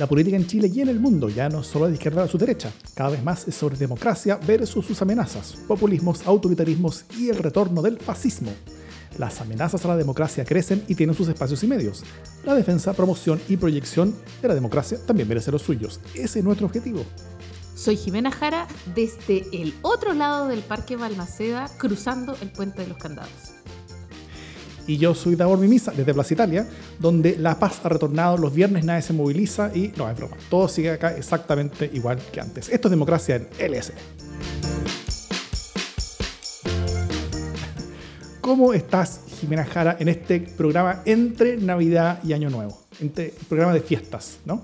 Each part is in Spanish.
La política en Chile y en el mundo ya no solo de izquierda a su derecha, cada vez más es sobre democracia versus sus amenazas, populismos, autoritarismos y el retorno del fascismo. Las amenazas a la democracia crecen y tienen sus espacios y medios. La defensa, promoción y proyección de la democracia también merece los suyos. Ese es nuestro objetivo. Soy Jimena Jara desde el otro lado del Parque Balmaceda, cruzando el Puente de los Candados. Y yo soy Davor Mimisa desde Plaza Italia, donde la paz ha retornado, los viernes nadie se moviliza y no es broma, todo sigue acá exactamente igual que antes. Esto es democracia en LS. ¿Cómo estás, Jimena Jara, en este programa entre Navidad y Año Nuevo? Entre programa de fiestas, ¿no?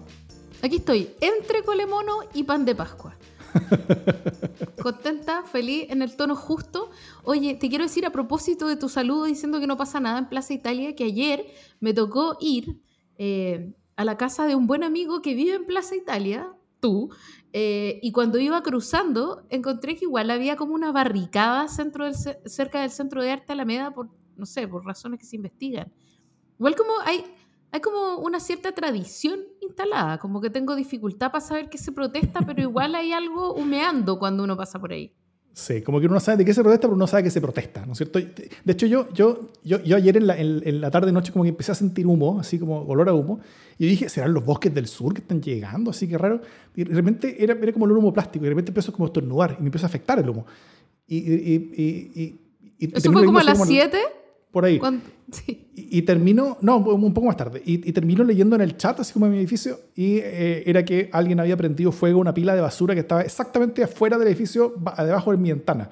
Aquí estoy, entre colemono y pan de Pascua. Contenta, feliz, en el tono justo. Oye, te quiero decir a propósito de tu saludo diciendo que no pasa nada en Plaza Italia, que ayer me tocó ir eh, a la casa de un buen amigo que vive en Plaza Italia, tú, eh, y cuando iba cruzando encontré que igual había como una barricada cerca del Centro de Arte Alameda por, no sé, por razones que se investigan. Igual como hay hay como una cierta tradición instalada, como que tengo dificultad para saber qué se protesta, pero igual hay algo humeando cuando uno pasa por ahí. Sí, como que uno sabe de qué se protesta, pero no sabe qué se protesta, ¿no es cierto? De hecho, yo, yo, yo, yo ayer en la, en, la tarde-noche como que empecé a sentir humo, así como olor a humo, y dije, ¿serán los bosques del sur que están llegando? Así que raro. Y de repente era, era como el humo plástico, y de repente empezó como a estornudar, y me empezó a afectar el humo. Y, y, y, y ¿Eso fue como a las 7? por ahí. Y, termino, no, un poco más tarde, y, termino leyendo en el chat, así como en mi edificio, y eh, era que alguien había prendido fuego a una pila de basura que estaba exactamente afuera del edificio, debajo de mi ventana.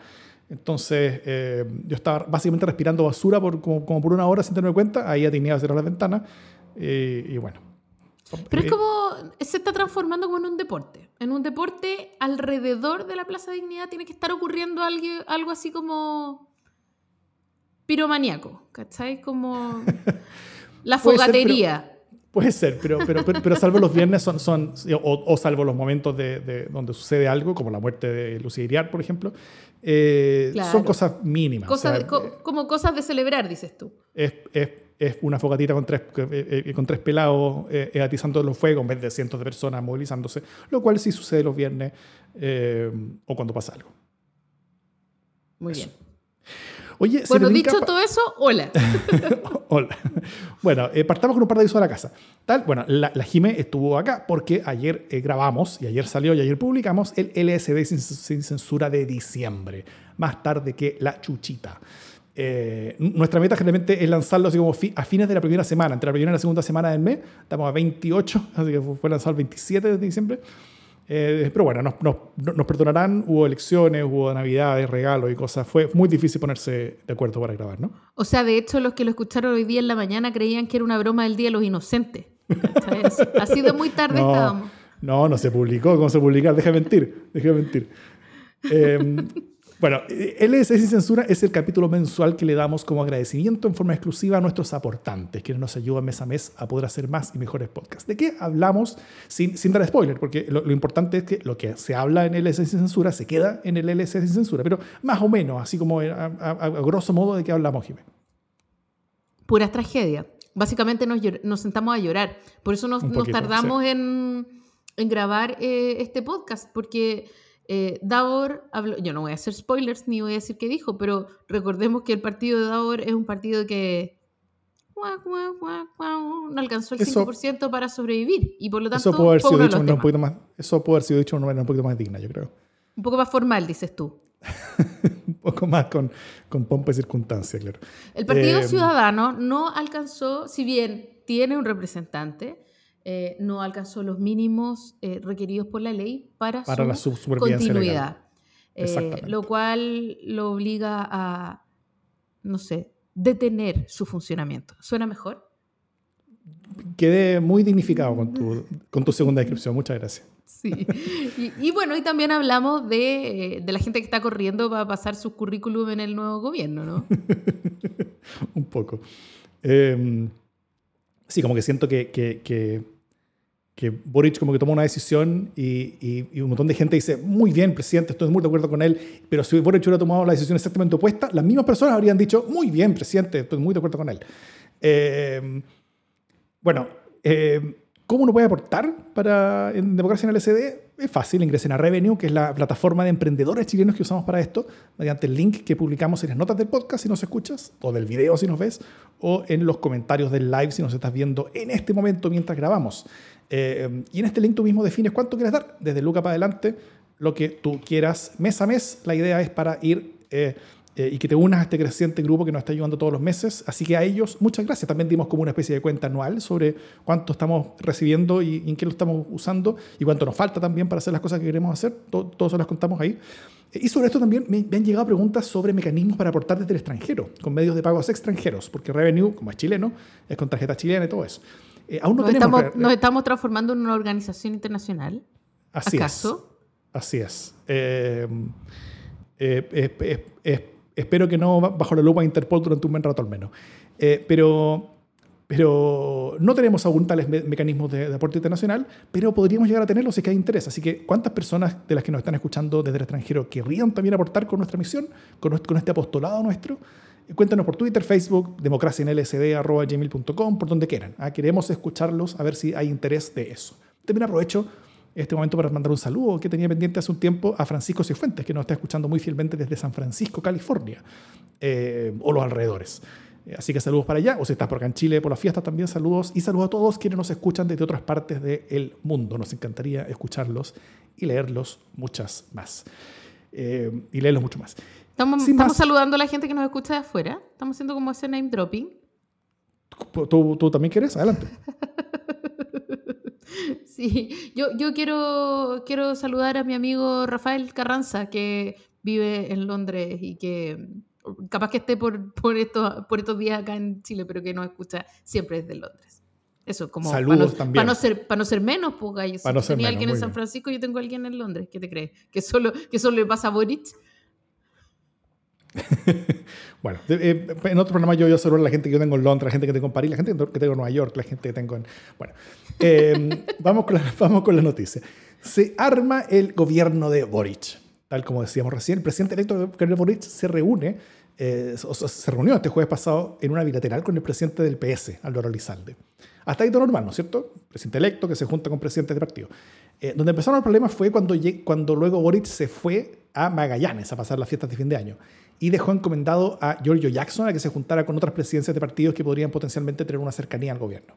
Entonces, eh, yo estaba básicamente respirando basura por, como, por una hora sin tener cuenta, ahí tenía que cerrar la ventana, eh, y bueno. Pero es como, se está transformando como en un deporte. En un deporte alrededor de la Plaza Dignidad tiene que estar ocurriendo algo, algo así como piromaníaco, ¿cachai? Como la fogatería. Puede ser, pero, pero, pero, salvo los viernes son, son o, salvo los momentos de, donde sucede algo, como la muerte de Lucía Iriar, por ejemplo, eh, son cosas mínimas. Eh, como cosas de celebrar, dices tú. Es, es, es una fogatita con tres, eh, con tres pelados atizando los fuegos en vez de cientos de personas movilizándose, lo cual sí sucede los viernes o cuando pasa algo. Muy bien. Oye, bueno, dicho todo eso, hola. hola. Bueno, eh, partamos con un par de avisos de la casa. Tal, bueno, la, la Jime estuvo acá porque ayer eh, grabamos y ayer salió y ayer publicamos el LSD sin, censura de diciembre, más tarde que la chuchita. Eh, nuestra meta generalmente es lanzarlo así como a fines de la primera semana, entre la primera y la segunda semana del mes. Estamos a 28, así que fue lanzado el 27 de diciembre. Eh, pero bueno, nos, nos, nos, perdonarán, hubo elecciones, hubo navidades, regalos y cosas. Fue muy difícil ponerse de acuerdo para grabar, ¿no? O sea, de hecho, los que lo escucharon hoy día en la mañana creían que era una broma del Día de los Inocentes. Ha sido muy tarde no, estábamos. No, no se publicó. ¿Cómo se publicar? Deja de mentir. Deja de mentir. Eh, bueno, LS Sin Censura es el capítulo mensual que le damos como agradecimiento en forma exclusiva a nuestros aportantes, quienes nos ayudan mes a mes a poder hacer más y mejores podcasts. ¿De qué hablamos sin, sin dar spoiler? Porque lo, importante es que lo que se habla en LS Sin Censura se queda en el LS Sin Censura, pero más o menos, así como a, grosso modo de qué hablamos, Jiménez. Puras tragedias. Básicamente nos, nos, sentamos a llorar. Por eso nos, tardamos en, en, grabar eh, este podcast, porque eh, Davor habló, yo no voy a hacer spoilers ni voy a decir qué dijo, pero recordemos que el partido de Davor es un partido que no alcanzó el 5% para sobrevivir y por lo tanto eso puede haber sido dicho un poquito más eso puede haber sido dicho de una manera un poquito más digna yo creo. Un poco más formal dices tú. Un poco más con, con pompa y circunstancia claro. El Partido eh, Ciudadano no alcanzó si bien tiene un representante eh, no alcanzó los mínimos eh, requeridos por la ley para, su, continuidad. Eh, lo cual lo obliga a, no sé, detener su funcionamiento. ¿Suena mejor? Quedé muy dignificado con tu, con tu segunda descripción. Muchas gracias. Sí. Y, bueno, y también hablamos de, de, la gente que está corriendo para pasar su currículum en el nuevo gobierno, ¿no? Un poco. Em, sí, como que siento que, que que Boric como que tomó una decisión y, y, un montón de gente dice, muy bien, presidente, estoy muy de acuerdo con él, pero si Boric hubiera tomado la decisión exactamente opuesta, las mismas personas habrían dicho, muy bien, presidente, estoy muy de acuerdo con él. Eh, bueno, eh, ¿Cómo uno puede aportar para en Democracia en LSD? Es fácil, ingresen a Revenue, que es la plataforma de emprendedores chilenos que usamos para esto, mediante el link que publicamos en las notas del podcast si nos escuchas, o del video si nos ves, o en los comentarios del live si nos estás viendo en este momento mientras grabamos. Eh, y en este link tú mismo defines cuánto quieres dar, desde Luca para adelante, lo que tú quieras mes a mes. La idea es para ir... Eh, eh, y que te unas a este creciente grupo que nos está ayudando todos los meses. Así que a ellos, muchas gracias. También dimos como una especie de cuenta anual sobre cuánto estamos recibiendo y, en qué lo estamos usando y cuánto nos falta también para hacer las cosas que queremos hacer. Todo, todos se las contamos ahí. Eh, y sobre esto también me, han llegado preguntas sobre mecanismos para aportar desde el extranjero, con medios de pagos extranjeros, porque Revenue, como es chileno, es con tarjeta chilena y todo eso. Eh, aún no nos, tenemos estamos, nos estamos transformando en una organización internacional. Así ¿Acaso? es. Así es. Eh, Espero que no bajo la lupa de Interpol durante un buen rato al menos. Eh, pero, pero no tenemos aún tales mecanismos de, aporte internacional, pero podríamos llegar a tenerlos si es que hay interés. Así que, ¿cuántas personas de las que nos están escuchando desde el extranjero querrían también aportar con nuestra misión, con, con este apostolado nuestro? Cuéntanos por Twitter, Facebook, democracianlsd.gmail.com, por donde quieran. ¿ah? Queremos escucharlos, a ver si hay interés de eso. También aprovecho este momento para mandar un saludo que tenía pendiente hace un tiempo a Francisco Cifuentes, que nos está escuchando muy fielmente desde San Francisco, California, eh, o los alrededores. Eh, así que saludos para allá, o si estás por acá en Chile por las fiestas también, saludos y saludos a todos quienes nos escuchan desde otras partes del mundo. Nos encantaría escucharlos y leerlos muchas más. Eh, y leerlos mucho más. Estamos, estamos saludando a la gente que nos escucha de afuera. Estamos haciendo como ese name dropping. ¿Tú, tú también quieres? Adelante. Sí, yo, yo quiero, quiero saludar a mi amigo Rafael Carranza, que vive en Londres y que mm, capaz que esté por, por, estos, por estos días acá en Chile, pero que nos escucha siempre desde Londres. Eso, como Saludos para, no, para no, ser, para no ser menos, pues, gallo. Si no tenía alguien en San Francisco, yo tengo alguien en Londres. ¿Qué te crees? ¿Que solo, que solo le pasa a Boric? bueno, eh, en otro programa yo saludar a la gente que yo tengo en Londres, la gente que tengo en París, la gente que tengo en Nueva York, la gente que tengo en... Bueno, eh, vamos, con la, vamos con la noticia. Se arma el gobierno de Boric. Tal como decíamos recién, el presidente electo de Boric se reúne, eh, o se reunió este jueves pasado en una bilateral con el presidente del PS, Álvaro Lizalde. Hasta ahí todo normal, ¿no es cierto? Presidente electo que se junta con presidente de partido. donde empezaron los problemas fue cuando, cuando luego Boric se fue a Magallanes a pasar las fiestas de fin de año y dejó encomendado a Giorgio Jackson a que se juntara con otras presidencias de partidos que podrían potencialmente tener una cercanía al gobierno.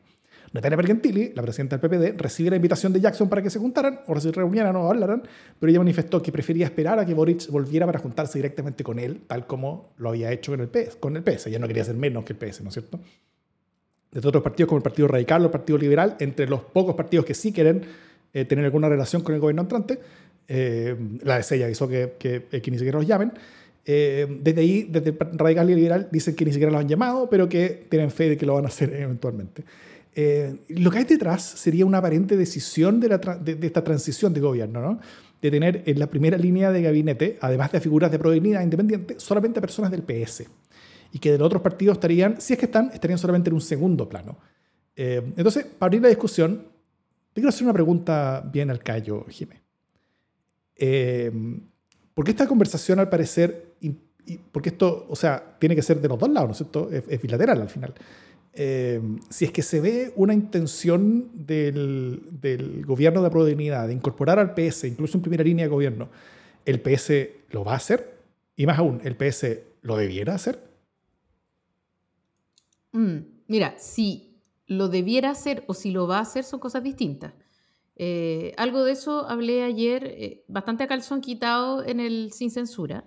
Natalia Bergentili, la presidenta del PPD, recibió la invitación de Jackson para que se juntaran, o se reunieran o hablaran, pero ella manifestó que prefería esperar a que Boric volviera para juntarse directamente con él, tal como lo había hecho con el PS. Con el PS. Ella no quería ser menos que el PS, ¿no es cierto? Desde otros partidos como el Partido Radical o el Partido Liberal, entre los pocos partidos que sí quieren eh, tener alguna relación con el gobierno entrante, eh, la de ella hizo que, que, que ni siquiera los llamen. Eh, desde ahí, desde el Radical y Liberal, dicen que ni siquiera lo han llamado, pero que tienen fe de que lo van a hacer eventualmente. Eh, lo que hay detrás sería una aparente decisión de, la de, esta transición de gobierno, ¿no? de tener en la primera línea de gabinete, además de figuras de prodignidad independiente, solamente personas del PS. Y que de los otros partidos estarían, si es que están, estarían solamente en un segundo plano. Eh, entonces, para abrir la discusión, te quiero hacer una pregunta bien al callo, Jimé. Porque esta conversación, al parecer, porque esto, o sea, tiene que ser de los dos lados, ¿no es cierto? Es, bilateral al final. Eh, si es que se ve una intención del, del gobierno de Prodignidad de incorporar al PS, incluso en primera línea de gobierno, ¿el PS lo va a hacer? Y más aún, ¿el PS lo debiera hacer? Mm, mira, si lo debiera hacer o si lo va a hacer son cosas distintas. Eh, algo de eso hablé ayer, eh, bastante a calzón quitado en el Sin Censura.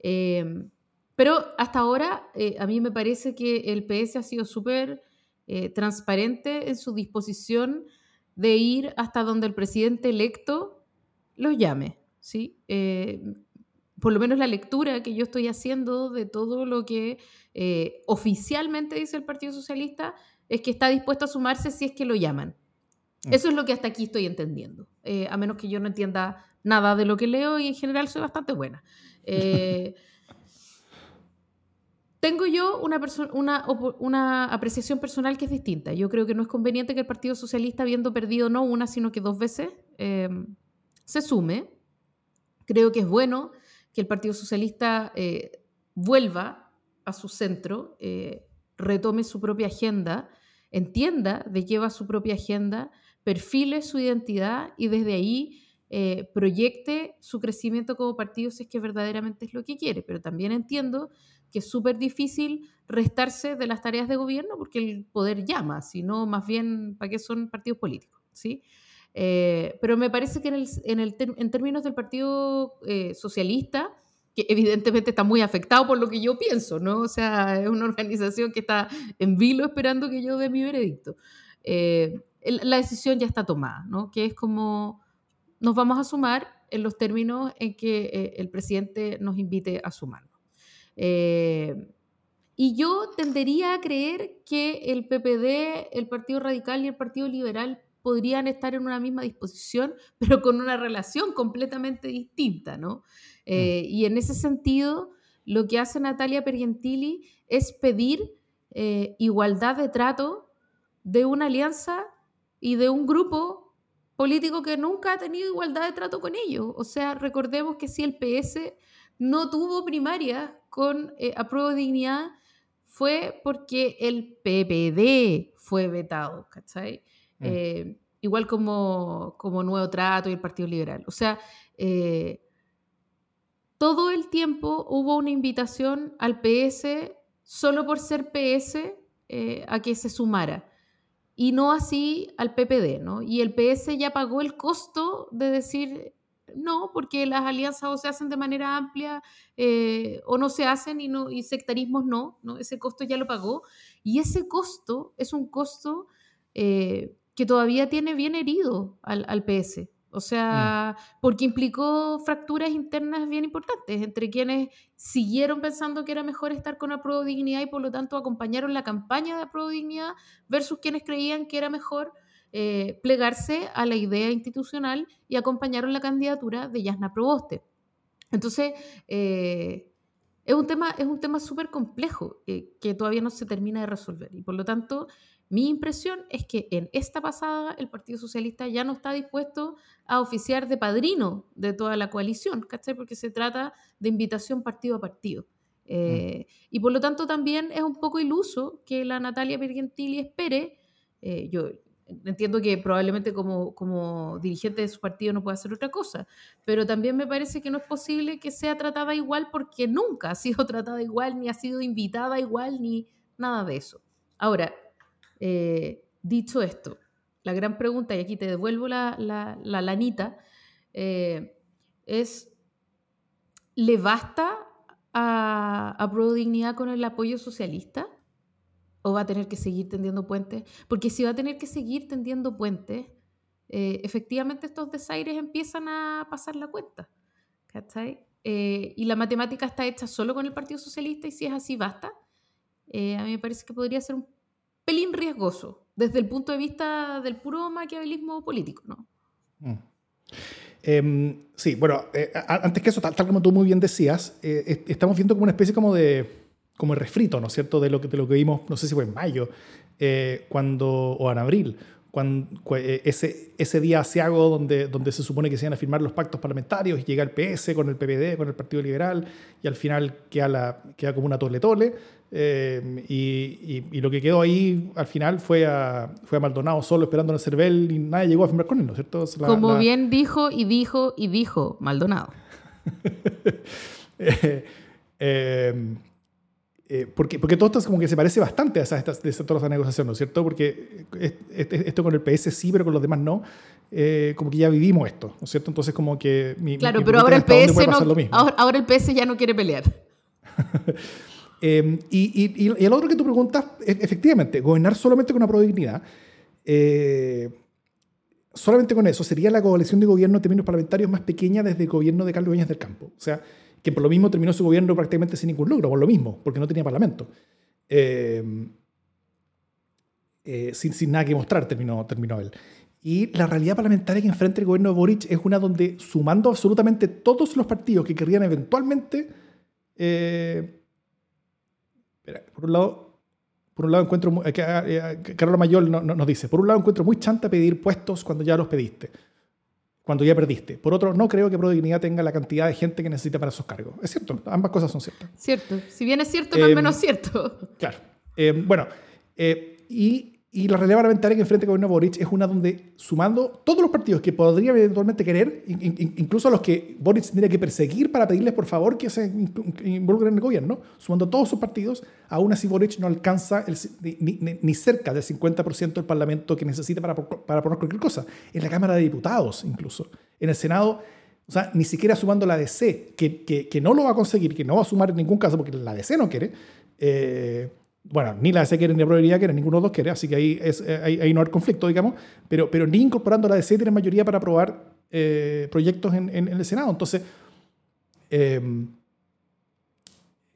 Em, pero hasta ahora eh, a mí me parece que el PS ha sido súper transparente en su disposición de ir hasta donde el presidente electo los llame. ¿sí? por lo menos la lectura que yo estoy haciendo de todo lo que oficialmente dice el Partido Socialista es que está dispuesto a sumarse si es que lo llaman. Mm. Eso es lo que hasta aquí estoy entendiendo, eh, a menos que yo no entienda nada de lo que leo y en general soy bastante buena. Eh, tengo yo una, apreciación personal que es distinta. Yo creo que no es conveniente que el Partido Socialista, habiendo perdido no una, sino que dos veces, em, se sume. Creo que es bueno que el Partido Socialista eh, vuelva a su centro, retome su propia agenda, entienda de qué va su propia agenda perfile su identidad y desde ahí eh, proyecte su crecimiento como partido si es que verdaderamente es lo que quiere. Pero también entiendo que es súper difícil restarse de las tareas de gobierno porque el poder llama, sino más bien para qué son partidos políticos. ¿sí? Eh, pero me parece que en, el, en, el en términos del Partido eh, Socialista, que evidentemente está muy afectado por lo que yo pienso, ¿no? O sea, es una organización que está en vilo esperando que yo dé mi veredicto. La decisión ya está tomada, ¿no? Que es como nos vamos a sumar en los términos en que el presidente nos invite a sumarnos. y yo tendería a creer que el PPD, el Partido Radical y el Partido Liberal podrían estar en una misma disposición, pero con una relación completamente distinta, ¿no? Mm. Eh, y en ese sentido, lo que hace Natalia Pergentili es pedir eh, igualdad de trato de una alianza y de un grupo político que nunca ha tenido igualdad de trato con ellos. O sea, recordemos que si el PS no tuvo primaria con eh, apruebo de dignidad, fue porque el PPD fue vetado, ¿cachai? Mm. Eh, igual como, como Nuevo Trato y el Partido Liberal. O sea, eh, todo el tiempo hubo una invitación al PS, solo por ser PS, eh, a que se sumara. Y no así al PPD, ¿no? Y el PS ya pagó el costo de decir no, porque las alianzas o se hacen de manera amplia o no se hacen y, no, y sectarismos no, no, ese costo ya lo pagó. Y ese costo es un costo que todavía tiene bien herido al PS. O sea, mm. porque implicó fracturas internas bien importantes entre quienes siguieron pensando que era mejor estar con Apruebo Dignidad y por lo tanto acompañaron la campaña de Apruebo Dignidad versus quienes creían que era mejor eh, plegarse a la idea institucional y acompañaron la candidatura de Yasna Proboste. Entonces, eh, es un tema, es un tema súper complejo eh, que todavía no se termina de resolver y por lo tanto mi impresión es que en esta pasada el Partido Socialista ya no está dispuesto a oficiar de padrino de toda la coalición, ¿cachai? Porque se trata de invitación partido a partido. Eh. Y por lo tanto también es un poco iluso que la Natalia Pergentili espere, eh, yo entiendo que probablemente como, como dirigente de su partido no puede hacer otra cosa, pero también me parece que no es posible que sea tratada igual porque nunca ha sido tratada igual, ni ha sido invitada igual, ni nada de eso. Ahora, eh, dicho esto, la gran pregunta, y aquí te devuelvo la, la, lanita, eh, es, ¿le basta a, a Pro Dignidad con el apoyo socialista? ¿O va a tener que seguir tendiendo puentes? Porque si va a tener que seguir tendiendo puentes, eh, efectivamente estos desaires empiezan a pasar la cuenta. ¿Cachai? y la matemática está hecha solo con el Partido Socialista y si es así, basta. a mí me parece que podría ser un pelín riesgoso desde el punto de vista del puro maquiavelismo político, ¿no? Mm. Em, sí, bueno, eh, antes que eso, tal, como tú muy bien decías, eh, estamos viendo como una especie como de, como de refrito, ¿no es cierto?, de lo que, de lo que vimos, no sé si fue en mayo, eh, cuando, o en abril, cuando, ese, ese día asiago donde, donde se supone que se iban a firmar los pactos parlamentarios y llega el PS con el PPD, con el Partido Liberal, y al final queda, la, queda como una tole-tole. Eh, y, y, lo que quedó ahí al final fue a, fue a Maldonado solo esperando en el CERVEL y nadie llegó a firmar con él, ¿no es cierto? Como bien dijo y dijo y dijo Maldonado. eh, eh, eh, porque, porque todo esto es como que se parece bastante a esas, de todas las negociaciones, ¿no es cierto? Porque esto con el PS sí, pero con los demás no. Eh, como que ya vivimos esto, ¿no es cierto? Entonces como que... Mi, claro, pero ahora el, PS no, ahora, ahora el PS ya no quiere pelear. Em, y, y, y, el otro que tú preguntas, e, efectivamente, gobernar solamente con una prodignidad, eh, solamente con eso, sería la coalición de gobierno en términos parlamentarios más pequeña desde el gobierno de Carlos Beñas del Campo. O sea, que por lo mismo terminó su gobierno prácticamente sin ningún logro, por lo mismo, porque no tenía parlamento. Em, eh, sin, sin, nada que mostrar terminó, terminó él. Y la realidad parlamentaria que enfrenta el gobierno de Boric es una donde, sumando absolutamente todos los partidos que querrían eventualmente eh, por un lado, por un lado encuentro, eh, eh, Carola Mayor nos dice, por un lado encuentro muy chanta pedir puestos cuando ya los pediste, cuando ya perdiste. Por otro, no creo que Prodignidad tenga la cantidad de gente que necesita para esos cargos. Es cierto, ambas cosas son ciertas. Cierto, si bien es cierto, no es em, menos cierto. Claro. Em, bueno, eh, y y la realidad parlamentaria que enfrenta el gobierno Boric es una donde, sumando todos los partidos que podrían eventualmente querer, incluso a los que Boric tendría que perseguir para pedirles por favor que se involucren en el gobierno, sumando todos sus partidos, aún así Boric no alcanza ni, cerca del 50% del parlamento que necesita para, para poner cualquier cosa. En la Cámara de Diputados, incluso. En el Senado, o sea, ni siquiera sumando la DC, que, que, que no lo va a conseguir, que no va a sumar en ningún caso porque la DC no quiere. Eh, bueno, ni la DC quiere ni la probabilidad quiere, ninguno de los dos quiere, así que ahí, es, eh, ahí, no hay conflicto, digamos, pero, pero ni incorporando la DC tiene mayoría para aprobar eh, proyectos en, en, el Senado. Entonces, em,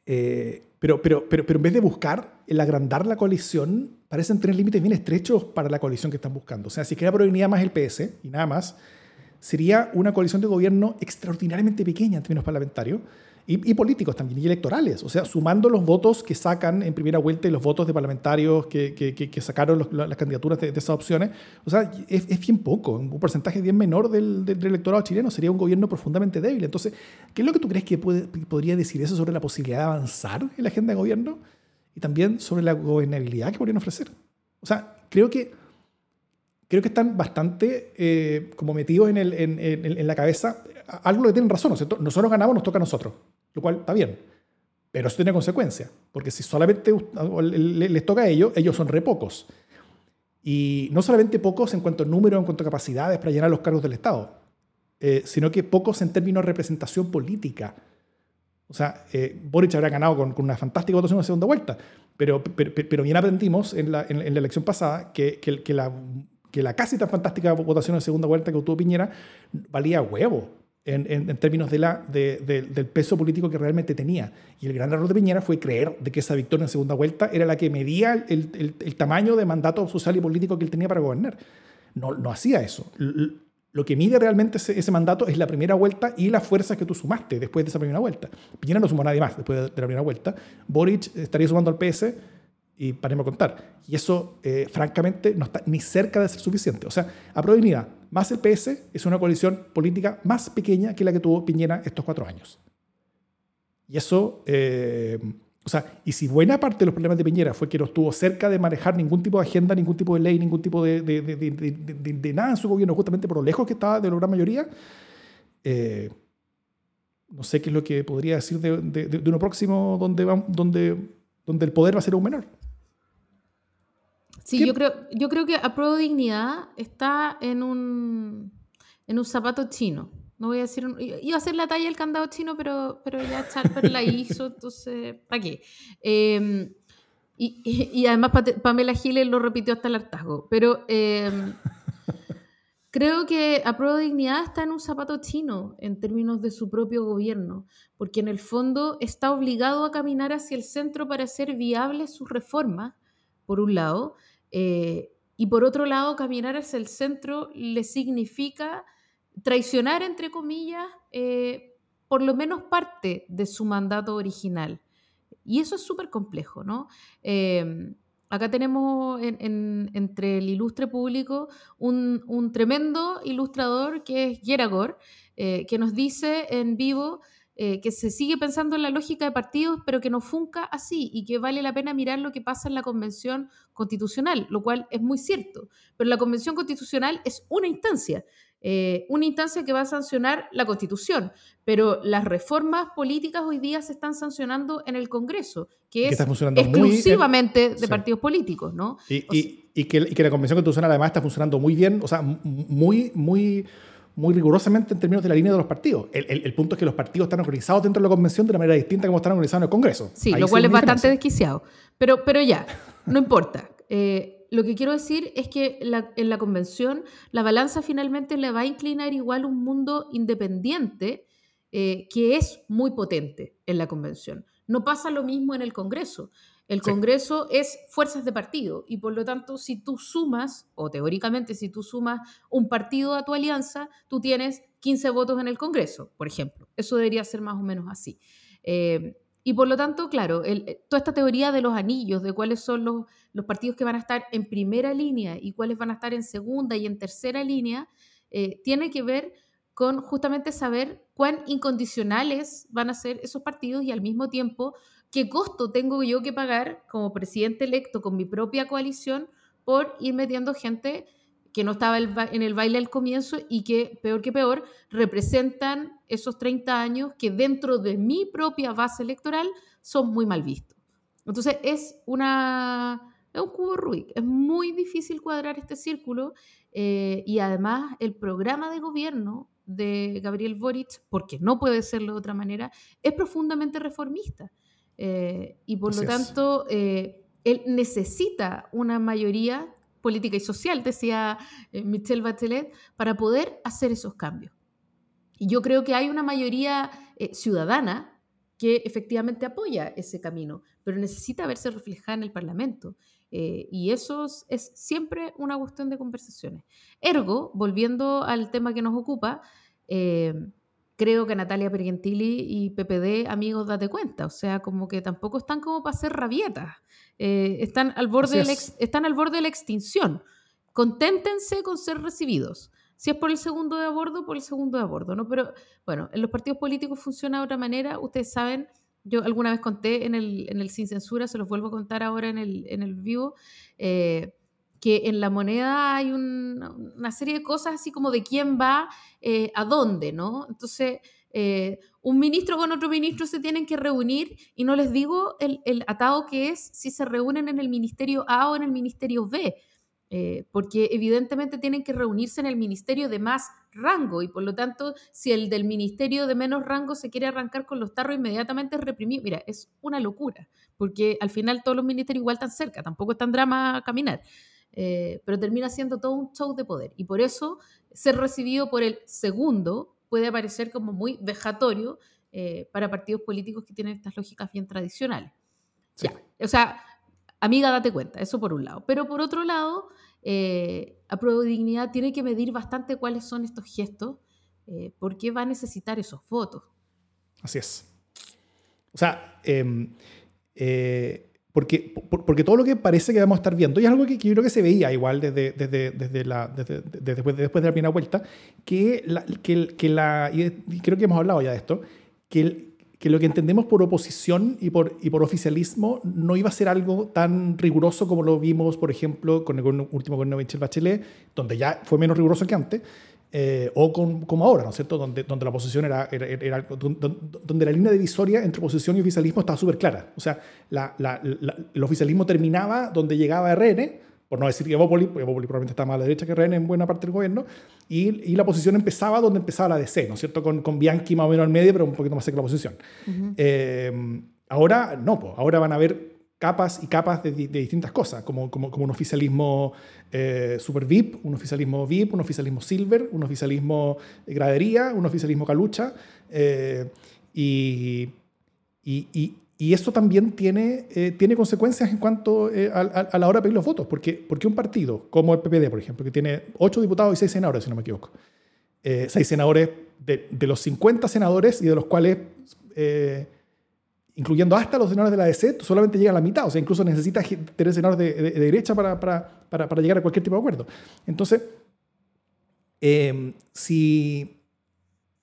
eh, pero, pero, pero, pero en vez de buscar el agrandar la coalición, parecen tener límites bien estrechos para la coalición que están buscando. O sea, si queda probabilidad más el PS y nada más, sería una coalición de gobierno extraordinariamente pequeña en términos parlamentarios y, políticos también, y electorales. O sea, sumando los votos que sacan en primera vuelta y los votos de parlamentarios que, que, que sacaron las candidaturas de, esas opciones, o sea, es, es, bien poco, un porcentaje bien menor del, del, electorado chileno, sería un gobierno profundamente débil. Entonces, ¿qué es lo que tú crees que puede, podría decir eso sobre la posibilidad de avanzar en la agenda de gobierno? Y también sobre la gobernabilidad que podrían ofrecer. O sea, creo que creo que están bastante eh, como metidos en, el, en, en, la cabeza algo que tienen razón. Nosotros ganamos, nos toca a nosotros lo cual está bien. Pero eso tiene consecuencias, porque si solamente les toca a ellos, ellos son re pocos. Y no solamente pocos en cuanto a número, en cuanto a capacidades para llenar los cargos del Estado, eh, sino que pocos en términos de representación política. O sea, eh, Boric habrá ganado con, una fantástica votación en la segunda vuelta, pero, pero, bien aprendimos en la, en, la, elección pasada que, que, la, que la casi tan fantástica votación en segunda vuelta que obtuvo Piñera valía huevo en, términos de la, del peso político que realmente tenía. Y el gran error de Piñera fue creer de que esa victoria en segunda vuelta era la que medía el, el, tamaño de mandato social y político que él tenía para gobernar. No, no hacía eso. Lo que mide realmente ese, ese, mandato es la primera vuelta y las fuerzas que tú sumaste después de esa primera vuelta. Piñera no sumó a nadie más después de, la primera vuelta. Boric estaría sumando al PS y paremos a contar. Y eso, eh, francamente, no está ni cerca de ser suficiente. O sea, a probabilidad, más el PS es una coalición política más pequeña que la que tuvo Piñera estos cuatro años. Y eso, eh, o sea, y si buena parte de los problemas de Piñera fue que no estuvo cerca de manejar ningún tipo de agenda, ningún tipo de ley, ningún tipo de, de, de, de nada en su gobierno, justamente por lo lejos que estaba de la gran mayoría, eh, no sé qué es lo que podría decir de, uno próximo donde, donde, donde el poder va a ser aún menor. Sí, yo creo, yo creo que Apruebo Dignidad está en un, en un zapato chino. No voy a decir, iba a hacer la talla del candado chino, pero, pero ya Charper la hizo, entonces, ¿para qué? Em, y, y, además Pamela Giles lo repitió hasta el hartazgo. Pero em, creo que Apruebo Dignidad está en un zapato chino en términos de su propio gobierno, porque en el fondo está obligado a caminar hacia el centro para hacer viables sus reformas, por un lado, eh, y por otro lado, caminar hacia el centro le significa traicionar, entre comillas, eh, por lo menos parte de su mandato original. Y eso es súper complejo, ¿no? Em, acá tenemos entre el ilustre público un, tremendo ilustrador que es Geragor, eh, que nos dice en vivo eh, que se sigue pensando en la lógica de partidos, pero que no funca así y que vale la pena mirar lo que pasa en la Convención Constitucional, lo cual es muy cierto. Pero la Convención Constitucional es una instancia, eh, una instancia que va a sancionar la Constitución, pero las reformas políticas hoy día se están sancionando en el Congreso, que es exclusivamente de partidos políticos, ¿no? Y, y, que, y, que, la Convención Constitucional además está funcionando muy bien, o sea, muy, muy muy rigurosamente en términos de la línea de los partidos. El, punto es que los partidos están organizados dentro de la convención de una manera distinta como están organizados en el Congreso. Sí, lo cual es bastante desquiciado. Pero, pero ya, no importa. Eh, lo que quiero decir es que en la convención la balanza finalmente le va a inclinar igual un mundo independiente eh, que es muy potente en la convención. No pasa lo mismo en el Congreso. El Congreso es fuerzas de partido y por lo tanto si tú sumas, o teóricamente si tú sumas un partido a tu alianza, tú tienes 15 votos en el Congreso, por ejemplo. Eso debería ser más o menos así. Eh, y por lo tanto, claro, eh, toda esta teoría de los anillos, de cuáles son los, los, partidos que van a estar en primera línea y cuáles van a estar en segunda y en tercera línea, eh, tiene que ver con justamente saber cuán incondicionales van a ser esos partidos y al mismo tiempo ¿qué costo tengo yo que pagar como presidente electo con mi propia coalición por ir metiendo gente que no estaba en el baile al comienzo y que, peor que peor, representan esos 30 años que dentro de mi propia base electoral son muy mal vistos. Entonces es una es un cubo Rubik, es muy difícil cuadrar este círculo eh, y además el programa de gobierno de Gabriel Boric, porque no puede serlo de otra manera, es profundamente reformista. Eh, y por lo tanto, eh, él necesita una mayoría política y social, decía Michelle Bachelet, para poder hacer esos cambios. Y yo creo que hay una mayoría ciudadana que efectivamente apoya ese camino, pero necesita verse reflejada en el Parlamento. Eh, y eso es siempre una cuestión de conversaciones. Ergo, volviendo al tema que nos ocupa, eh, creo que Natalia Pergentili y PPD, amigos, date cuenta. O sea, como que tampoco están como para hacer rabietas. Eh, están, al borde están al borde de la extinción. Conténtense con ser recibidos. Si es por el segundo de abordo, por el segundo de abordo, ¿no? Pero bueno, en los partidos políticos funciona de otra manera. Ustedes saben, yo alguna vez conté en el, en el Sin Censura, se los vuelvo a contar ahora en el, en el vivo, eh, que en la moneda hay una serie de cosas así como de quién va eh, a dónde, ¿no? Entonces, eh, un ministro con otro ministro se tienen que reunir y no les digo el, el atado que es si se reúnen en el ministerio A o en el ministerio B eh, porque evidentemente tienen que reunirse en el ministerio de más rango y por lo tanto, si el del ministerio de menos rango se quiere arrancar con los tarros inmediatamente es reprimido. Mira, es una locura, porque al final todos los ministerios igual están cerca, tampoco es tan drama caminar. Eh, pero termina siendo todo un show de poder. Y por eso ser recibido por el segundo puede parecer como muy vejatorio eh, para partidos políticos que tienen estas lógicas bien tradicionales. O sea, amiga, date cuenta, eso por un lado. Pero por otro lado, eh, a prueba de dignidad tiene que medir bastante cuáles son estos gestos, eh, porque va a necesitar esos votos. Así es. O sea, em, eh, porque, porque todo lo que parece que vamos a estar viendo, y es algo que, yo creo que se veía igual desde, desde, desde, la, después, después, de la primera vuelta, que, la, que, que la, y creo que hemos hablado ya de esto, que que lo que entendemos por oposición y por, y por oficialismo no iba a ser algo tan riguroso como lo vimos, por ejemplo, con el último gobierno de Michel Bachelet, donde ya fue menos riguroso que antes, eh, o con, como ahora, ¿no es cierto?, donde, donde la oposición era, era, donde la línea divisoria entre oposición y oficialismo estaba súper clara. O sea, la, la, el oficialismo terminaba donde llegaba RN, por no decir que Evópoli, porque Evópoli probablemente está más a la derecha que René en buena parte del gobierno, y, y, la posición empezaba donde empezaba la DC, ¿no es cierto? Con, con Bianchi más o menos al medio, pero un poquito más seca la posición. Eh, ahora no, pues, ahora van a haber capas y capas de, distintas cosas, como, como, como un oficialismo eh, super VIP, un oficialismo VIP, un oficialismo silver, un oficialismo gradería, un oficialismo calucha, eh, y, y, y eso también tiene, eh, tiene consecuencias en cuanto eh, a, la hora de pedir los votos, porque, porque un partido como el PPD, por ejemplo, que tiene 8 diputados y 6 senadores, si no me equivoco, 6 senadores de, los 50 senadores y de los cuales, incluyendo hasta los senadores de la DC, solamente llega a la mitad, o sea, incluso necesita tener senadores de, de, derecha para, para, para, llegar a cualquier tipo de acuerdo. Entonces, si,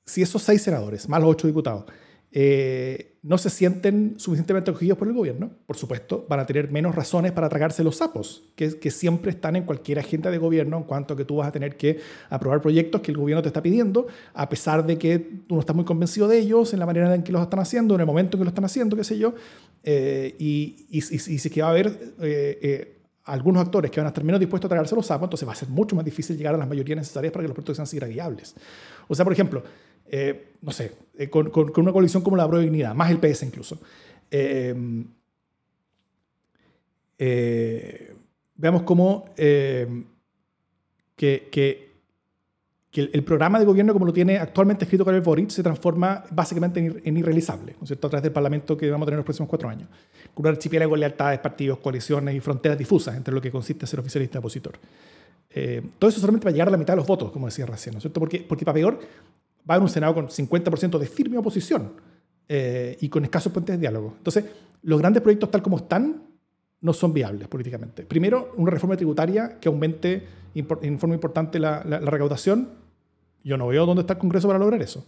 si esos 6 senadores, más los 8 diputados, eh, no se sienten suficientemente acogidos por el gobierno, por supuesto, van a tener menos razones para tragarse los sapos, que, siempre están en cualquier agenda de gobierno en cuanto a que tú vas a tener que aprobar proyectos que el gobierno te está pidiendo, a pesar de que tú no estás muy convencido de ellos, en la manera en que los están haciendo, en el momento en que lo están haciendo, qué sé yo, eh, y, y, y, que va a haber... Eh, algunos actores que van a estar menos dispuestos a tragarse los sapos, entonces va a ser mucho más difícil llegar a las mayorías necesarias para que los proyectos sean siquiera viables. O sea, por ejemplo, eh, no sé, eh, con, una coalición como la Pro Dignidad, más el PS incluso. Eh, veamos cómo que, que, el, programa de gobierno como lo tiene actualmente escrito Karel Boric se transforma básicamente en, irrealizable, ¿no es cierto?, a través del Parlamento que vamos a tener en los próximos cuatro años. Con un archipiélago de lealtades, partidos, coaliciones y fronteras difusas entre lo que consiste ser oficialista y opositor. todo eso solamente va a llegar a la mitad de los votos, como decía recién, ¿no es cierto? Porque, porque para peor, va a haber un Senado con 50% de firme oposición eh, y con escasos puentes de diálogo. Entonces, los grandes proyectos tal como están no son viables políticamente. Primero, una reforma tributaria que aumente en forma importante la, la, recaudación. Yo no veo dónde está el Congreso para lograr eso.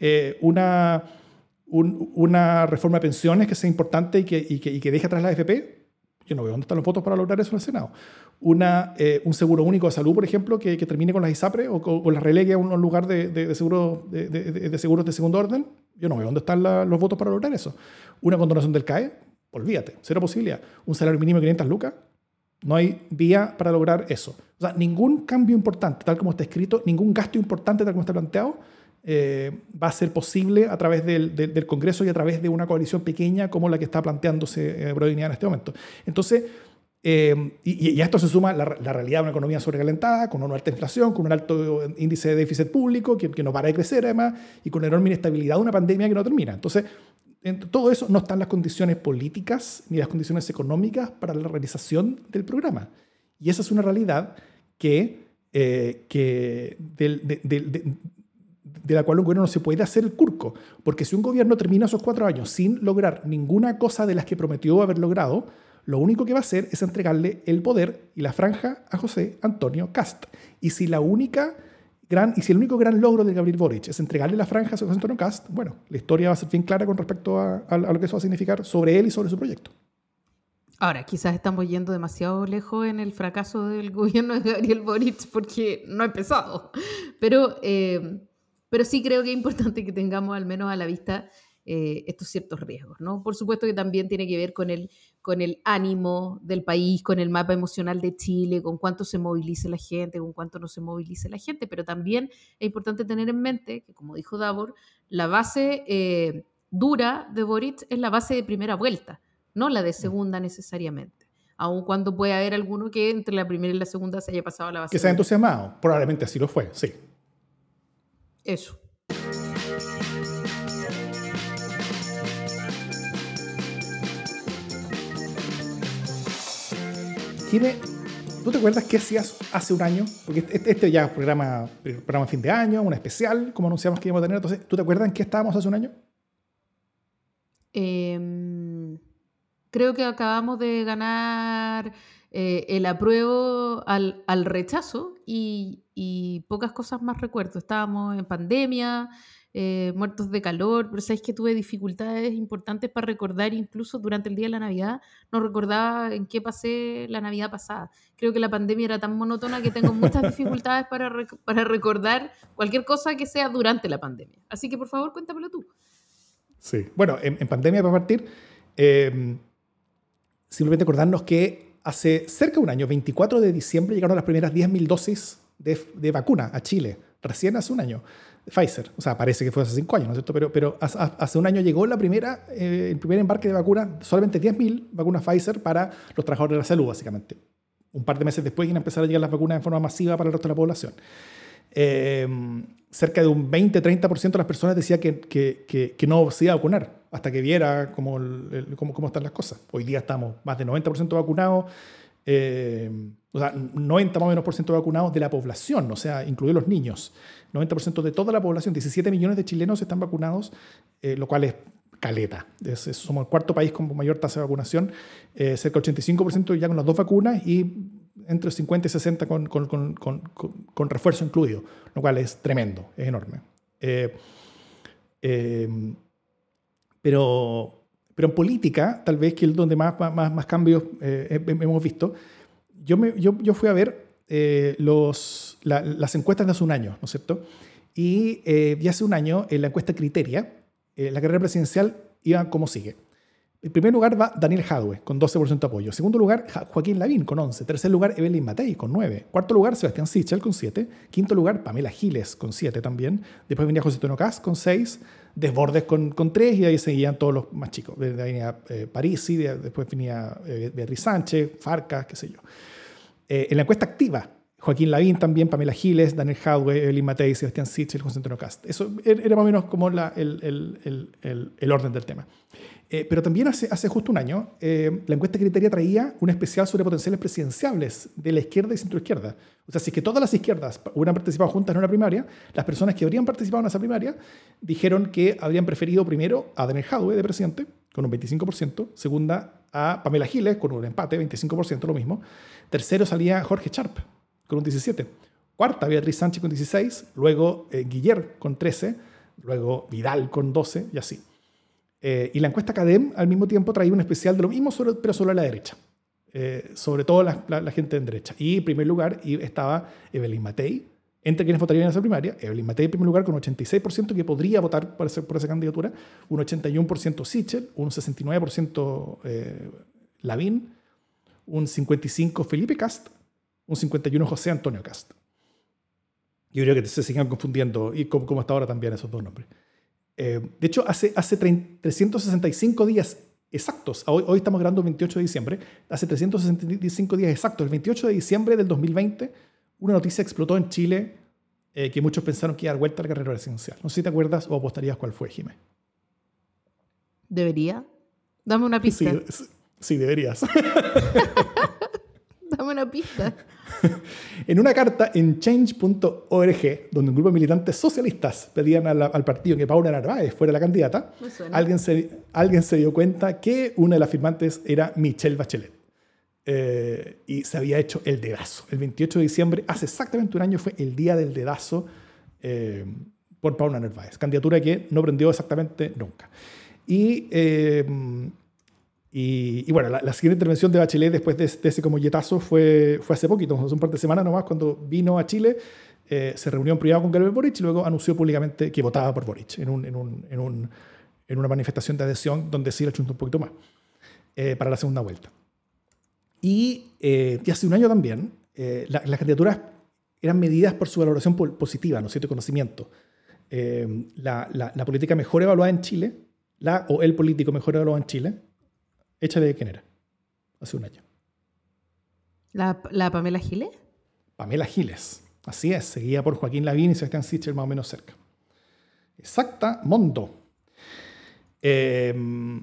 Eh, una, un, una reforma de pensiones que sea importante y que, y que, y que deje atrás la AFP Yo no veo dónde están los votos para lograr eso en el Senado. Una, eh, un seguro único de salud, por ejemplo, que, que termine con las ISAPRE o, o, las relegue a un lugar de, de, seguro, de, de, seguros de segundo orden. Yo no veo dónde están los votos para lograr eso. Una condonación del CAE, olvídate, cero posibilidad. Un salario mínimo de 500 lucas, no hay vía para lograr eso. O sea, ningún cambio importante, tal como está escrito, ningún gasto importante, tal como está planteado, eh, va a ser posible a través del, del, Congreso y a través de una coalición pequeña como la que está planteándose eh, en este momento. Entonces, eh, y, a esto se suma la, realidad de una economía sobrecalentada, con una alta inflación, con un alto índice de déficit público que, que no para de crecer además, y con enorme inestabilidad de una pandemia que no termina. Entonces, en todo eso no están las condiciones políticas ni las condiciones económicas para la realización del programa. Y esa es una realidad que, eh, que del, de la cual un gobierno no se puede hacer el curco. Porque si un gobierno termina esos cuatro años sin lograr ninguna cosa de las que prometió haber logrado, lo único que va a hacer es entregarle el poder y la franja a José Antonio Cast. Y si la única gran, y si el único gran logro de Gabriel Boric es entregarle la franja a José Antonio Cast, bueno, la historia va a ser bien clara con respecto a, a lo que eso va a significar sobre él y sobre su proyecto. Ahora, quizás estamos yendo demasiado lejos en el fracaso del gobierno de Gabriel Boric porque no ha empezado. Pero eh, pero sí creo que es importante que tengamos al menos a la vista eh, estos ciertos riesgos, ¿no? Por supuesto que también tiene que ver con el, con el ánimo del país, con el mapa emocional de Chile, con cuánto se moviliza la gente, con cuánto no se moviliza la gente, pero también es importante tener en mente que, como dijo Davor, la base eh, dura de Boric es la base de primera vuelta, no la de mm. segunda necesariamente. Aun cuando puede haber alguno que entre la primera y la segunda se haya pasado a la base. Que se haya entusiasmado, probablemente así lo fue, sí. Eso. Jime, ¿tú te acuerdas qué hacías hace un año? Porque este, este, este ya es programa, programa fin de año, un especial, como anunciamos que íbamos a tener. Entonces, ¿tú te acuerdas en qué estábamos hace un año? Em, creo que acabamos de ganar eh, el apruebo al, al rechazo y, y, pocas cosas más recuerdo. Estábamos en pandemia, eh, muertos de calor, pero sabéis que tuve dificultades importantes para recordar, incluso durante el día de la Navidad, no recordaba en qué pasé la Navidad pasada. Creo que la pandemia era tan monótona que tengo muchas dificultades para, para recordar cualquier cosa que sea durante la pandemia. Así que por favor, cuéntamelo tú. Sí, bueno, en, pandemia para partir, eh, simplemente acordarnos que hace cerca de un año, 24 de diciembre, llegaron las primeras 10.000 dosis de, vacuna a Chile, recién hace un año. Pfizer, o sea, parece que fue hace cinco años, ¿no es cierto? Pero, pero hace un año llegó la primera, eh, el primer embarque de vacuna, solamente 10.000 vacunas Pfizer para los trabajadores de la salud, básicamente. Un par de meses después iban a empezar a llegar las vacunas de forma masiva para el resto de la población. Eh, cerca de un 20-30% de las personas decía que, que, que, no se iba a vacunar hasta que viera cómo, cómo, cómo, están las cosas. Hoy día estamos más de 90% vacunados, eh, o sea, 90 más o menos por ciento vacunados de la población, o sea, incluidos los niños. 90% de toda la población, 17 millones de chilenos están vacunados, eh, lo cual es caleta. somos el cuarto país con mayor tasa de vacunación, eh, cerca del 85% ya con las dos vacunas y entre 50 y 60 con, con, con, con, refuerzo incluido, lo cual es tremendo, es enorme. Eh, eh, pero, pero en política, tal vez que es donde más, más, más cambios hemos visto, yo, me, yo, yo, fui a ver los, las encuestas de hace un año, ¿no es cierto? Y, y hace un año, en la encuesta Criteria, eh, la carrera presidencial iba como sigue. En primer lugar va Daniel Jadwe, con 12% de apoyo. En segundo lugar, Joaquín Lavín, con 11. Tercer lugar, Evelyn Matei, con 9. Cuarto lugar, Sebastián Sichel, con 7. Quinto lugar, Pamela Giles, con 7 también. Después venía José Tono con 6. Desbordes, con, con 3. Y ahí seguían todos los más chicos. Venía eh, Parisi, después venía eh, Beatriz Sánchez, Farca, qué sé yo. Eh, en la encuesta activa, Joaquín Lavín también, Pamela Giles, Daniel Hadwe, Evelyn Matei, Sebastián Sichel, José Antonio Cast. Eso er, era más o menos como la, el, el, el, orden del tema. Eh, pero también hace, hace justo un año, eh, la encuesta criteria traía un especial sobre potenciales presidenciables de la izquierda y centroizquierda. O sea, si es que todas las izquierdas hubieran participado juntas en una primaria, las personas que habrían participado en esa primaria dijeron que habrían preferido primero a Daniel Hadwe de presidente, con un 25%, segunda a Pamela Giles, con un empate, 25%, lo mismo. Tercero salía Jorge Sharp, con un 17. Cuarta, Beatriz Sánchez con 16, luego eh, con 13, luego Vidal con 12 y así. Eh, y la encuesta CADEM al mismo tiempo traía un especial de lo mismo, pero solo a la derecha. eh, sobre todo la, la, gente en derecha. Y en primer lugar estaba Evelyn Matei, entre quienes votarían en esa primaria. Evelyn Matei en primer lugar con un 86% que podría votar por, ese, por esa candidatura, un 81% Sichel, un 69% eh, Lavín, un 55% Felipe Cast, un 51% José Antonio Cast. Yo creo que se sigan confundiendo, y como, como hasta ahora también esos dos nombres. Eh, de hecho, hace, hace 365 días exactos, hoy, hoy estamos grabando el 28 de diciembre, hace 365 días exactos, el 28 de diciembre del 2020, una noticia explotó en Chile eh, que muchos pensaron que iba a dar vuelta a la carrera presidencial. No sé si te acuerdas o apostarías cuál fue, Jiménez. ¿Debería? Dame una pista. Sí, sí deberías. Una pista. en una carta en change.org, donde un grupo de militantes socialistas pedían al partido que Paula Narváez fuera la candidata, alguien se, alguien se dio cuenta que una de las firmantes era Michelle Bachelet. Eh, y se había hecho el dedazo. El 28 de diciembre, hace exactamente un año, fue el día del dedazo eh, por Paula Narváez, candidatura que no prendió exactamente nunca. Y eh, y, bueno, la, siguiente intervención de Bachelet después de, ese como yetazo fue, fue hace poquito, hace un par de semanas nomás, cuando vino a Chile, eh, se reunió en privado con Gabriel Boric y luego anunció públicamente que votaba por Boric en, un, en, un, en, un, en una manifestación de adhesión donde sí le chuntó un poquito más eh, para la segunda vuelta. Y, eh, y, hace un año también, las candidaturas eran medidas por su valoración positiva, ¿no es cierto?, conocimiento. La, la, la política mejor evaluada en Chile, la o el político mejor evaluado en Chile, de quién era, hace un año. ¿La, la Pamela Giles? Pamela Giles, así es, seguida por Joaquín Lavín y Sebastián Sichel más o menos cerca. Exacta, Mondo. Em,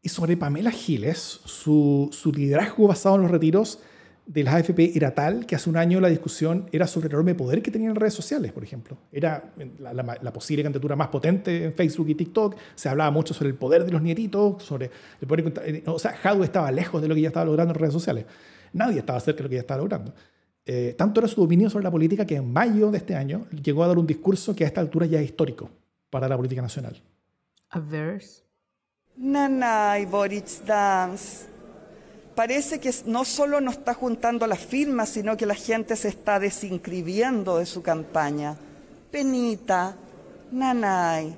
y sobre Pamela Giles, su, su liderazgo basado en los retiros de las AFP era tal que hace un año la discusión era sobre el enorme poder que tenían redes sociales, por ejemplo. Era la, posible candidatura más potente en Facebook y TikTok. Se hablaba mucho sobre el poder de los nietitos, sobre el poder... Eh, o sea, Hadwe estaba lejos de lo que ya estaba logrando en redes sociales. Nadie estaba cerca de lo que ya estaba logrando. Eh, tanto era su opinión sobre la política que en mayo de este año llegó a dar un discurso que a esta altura ya es histórico para la política nacional. A verse. Nanay Boric Dance parece que no solo no está juntando las firmas, sino que la gente se está desinscribiendo de su campaña. Penita, nanay.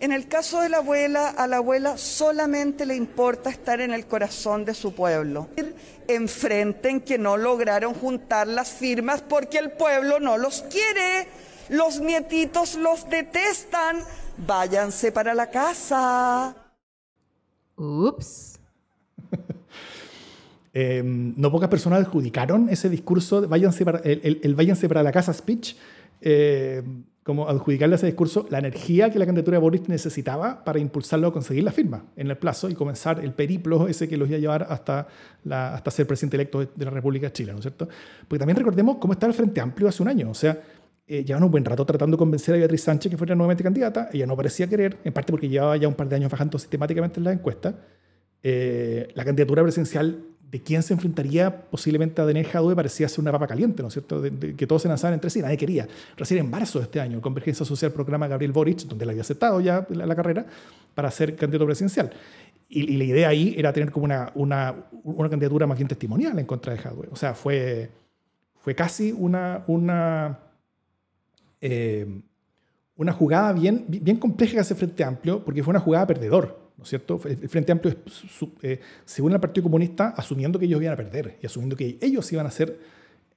En el caso de la abuela, a la abuela solamente le importa estar en el corazón de su pueblo. Enfrenten que no lograron juntar las firmas porque el pueblo no los quiere. Los nietitos los detestan. Váyanse para la casa. Ups. Em, no pocas personas adjudicaron ese discurso, de váyanse para, el, el, váyanse para la casa speech, em, como adjudicarle a ese discurso la energía que la candidatura de Boris necesitaba para impulsarlo a conseguir la firma en el plazo y comenzar el periplo ese que los iba a llevar hasta, la, hasta ser presidente electo de la República de Chile, ¿no es cierto? Porque también recordemos cómo estaba el Frente Amplio hace un año, o sea, eh, llevaban un buen rato tratando de convencer a Beatriz Sánchez que fuera nuevamente candidata, ella no parecía querer, en parte porque llevaba ya un par de años bajando sistemáticamente en las encuestas, eh, la candidatura presidencial de quién se enfrentaría posiblemente a Daniel Jadwe parecía ser una papa caliente, ¿no es cierto? que todos se lanzaban entre sí, nadie quería. Recién en marzo de este año, Convergencia Social programa Gabriel Boric, donde él había aceptado ya la, carrera, para ser candidato presidencial. Y, la idea ahí era tener como una, una, una, candidatura más bien testimonial en contra de Jadwe. O sea, fue, fue casi una, una, eh, una jugada bien, bien compleja que hace Frente Amplio, porque fue una jugada perdedor. ¿No es cierto? El Frente Amplio, eh, según el Partido Comunista, asumiendo que ellos iban a perder y asumiendo que ellos iban a ser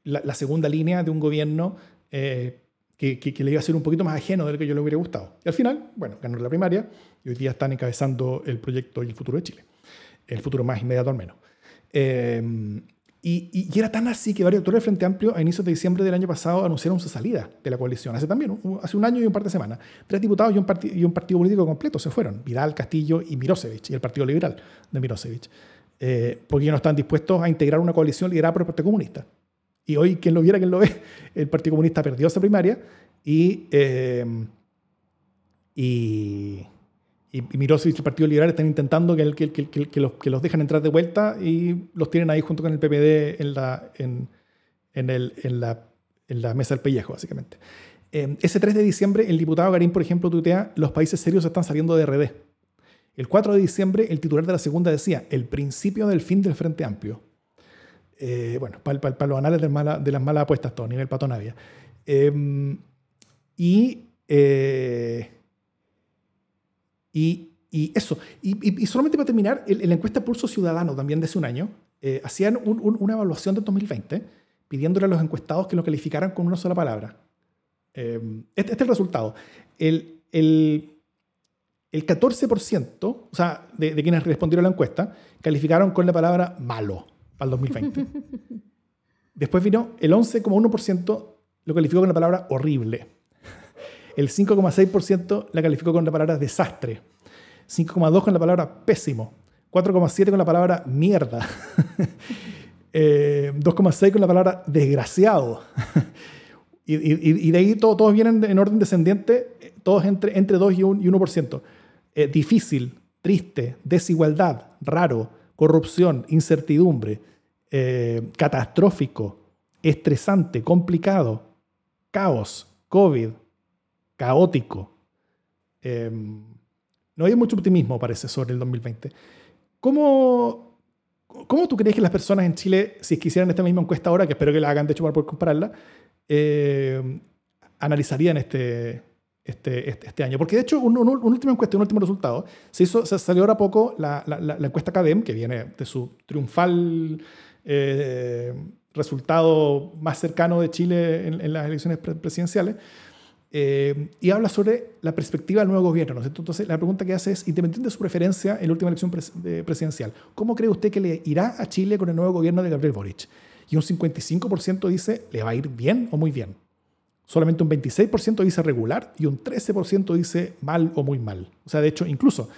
la, segunda línea de un gobierno eh, que, le iba a ser un poquito más ajeno de lo que yo le hubiera gustado. Y al final, bueno, ganó la primaria y hoy día están encabezando el proyecto y el futuro de Chile. El futuro más inmediato al menos. Eh, y, era tan así que varios actores del Frente Amplio a inicios de diciembre del año pasado anunciaron su salida de la coalición. Hace también, hace un año y un par de semanas. Tres diputados y un, y un partido político completo se fueron. Vidal, Castillo y Mirosevic, y el Partido Liberal de Mirosevic. Eh, porque no están dispuestos a integrar una coalición liderada por el Partido Comunista. Y hoy, quien lo viera, quien lo ve, el Partido Comunista perdió esa primaria y, eh, y y, y Mirosevic y el Partido Liberal están intentando que, los, que los dejan entrar de vuelta y los tienen ahí junto con el PPD en la, en, en el, en la, en la mesa del pellejo, básicamente. Eh, ese 3 de diciembre, el diputado Garín, por ejemplo, tuitea, los países serios están saliendo de RD. El 4 de diciembre, el titular de la segunda decía, el principio del fin del Frente Amplio. Eh, bueno, para los anales de, las malas apuestas, todo, nivel patonavia. Em, y, eh, y, y, eso. Y, solamente para terminar, en la encuesta Pulso Ciudadano también de hace un año, eh, hacían una evaluación de 2020 pidiéndole a los encuestados que lo calificaran con una sola palabra. Em, este, este, es el resultado. El, el, el 14%, o sea, de, de, quienes respondieron a la encuesta, calificaron con la palabra malo para el 2020. Después vino el 11,1% lo calificó con la palabra horrible. El 5,6% la calificó con la palabra desastre. 5,2% con la palabra pésimo. 4,7% con la palabra mierda. 2,6% eh, con la palabra desgraciado. y, de ahí todos vienen en orden descendiente, todos entre, entre 2 y 1%. Eh, difícil, triste, desigualdad, raro, corrupción, incertidumbre, eh, catastrófico, estresante, complicado, caos, COVID, caótico. Em, no hay mucho optimismo, parece, sobre el 2020. ¿Cómo, ¿Cómo tú crees que las personas en Chile, si quisieran esta misma encuesta ahora, que espero que la hagan, de hecho, para poder compararla, eh, analizarían este, este, este, este, año. Porque de hecho, un, último encuesta, un último resultado, se, hizo, se salió ahora poco la, la, encuesta CADEM, que viene de su triunfal eh, resultado más cercano de Chile en, las elecciones presidenciales, eh, y habla sobre la perspectiva del nuevo gobierno. Entonces, la pregunta que hace es, independiente de su preferencia en la última elección presidencial, ¿cómo cree usted que le irá a Chile con el nuevo gobierno de Gabriel Boric? Y un 55% dice, ¿le va a ir bien o muy bien? solamente un 26% dice regular y un 13% dice mal o muy mal. O sea, de hecho, incluso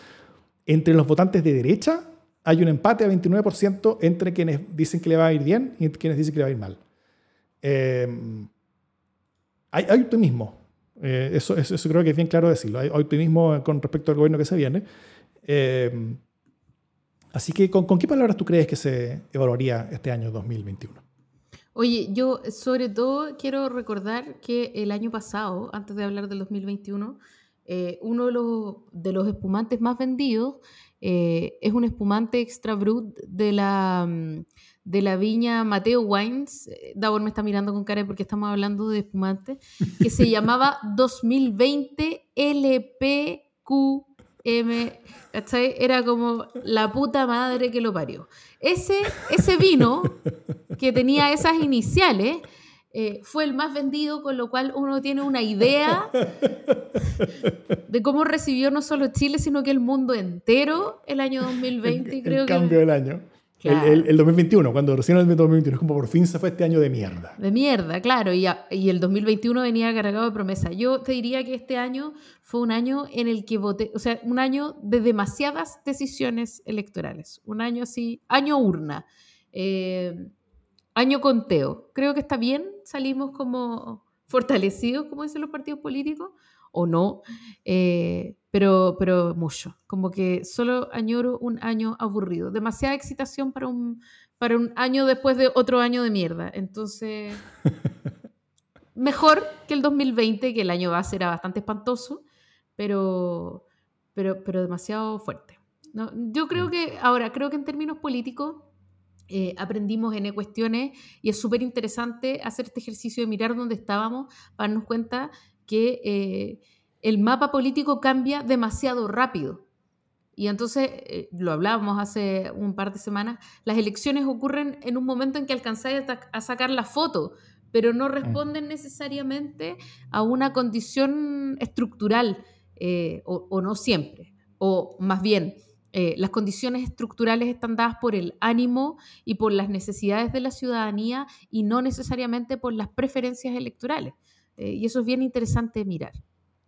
entre los votantes de derecha hay un empate a 29% entre quienes dicen que le va a ir bien y quienes dicen que le va a ir mal. Em, hay, optimismo. Eh, eso, eso, creo que es bien claro decirlo. Hay, optimismo con respecto al gobierno que se viene. Em, así que, ¿con, ¿con qué palabras tú crees que se evaluaría este año 2021? Oye, yo sobre todo quiero recordar que el año pasado, antes de hablar del 2021, eh, uno de los, de los, espumantes más vendidos eh, es un espumante extra brut de la, mm, de la viña Mateo Wines. Eh, Davor me está mirando con cara porque estamos hablando de espumante, que se llamaba 2020 LPQM. Era como la puta madre que lo parió. Ese, ese vino que tenía esas iniciales eh, fue el más vendido, con lo cual uno tiene una idea de cómo recibió no solo Chile, sino que el mundo entero el año 2020. El, creo cambio del año. El, 2021, cuando recién el 2021, es como por fin se fue este año de mierda. De mierda, claro, y, y el 2021 venía cargado de promesa. Yo te diría que este año fue un año en el que voté, o sea, un año de demasiadas decisiones electorales, un año así, año urna, eh, año conteo. Creo que está bien, salimos como fortalecidos, como dicen los partidos políticos, o no. Eh, pero, pero mucho. Como que solo añoro un año aburrido. Demasiada excitación para un, para un año después de otro año de mierda. Entonces, mejor que el 2020, que el año va a ser bastante espantoso, pero, pero, pero demasiado fuerte. ¿no? Yo creo mm. que, ahora, creo que en términos políticos, eh, aprendimos N cuestiones y es súper interesante hacer este ejercicio de mirar dónde estábamos para darnos cuenta que eh, el mapa político cambia demasiado rápido. Y entonces, eh, lo hablábamos hace un par de semanas, las elecciones ocurren en un momento en que alcanzáis a sacar la foto, pero no responden necesariamente a una condición estructural, eh, o, no siempre, o más bien, eh, las condiciones estructurales están dadas por el ánimo y por las necesidades de la ciudadanía y no necesariamente por las preferencias electorales. Y eso es bien interesante mirar.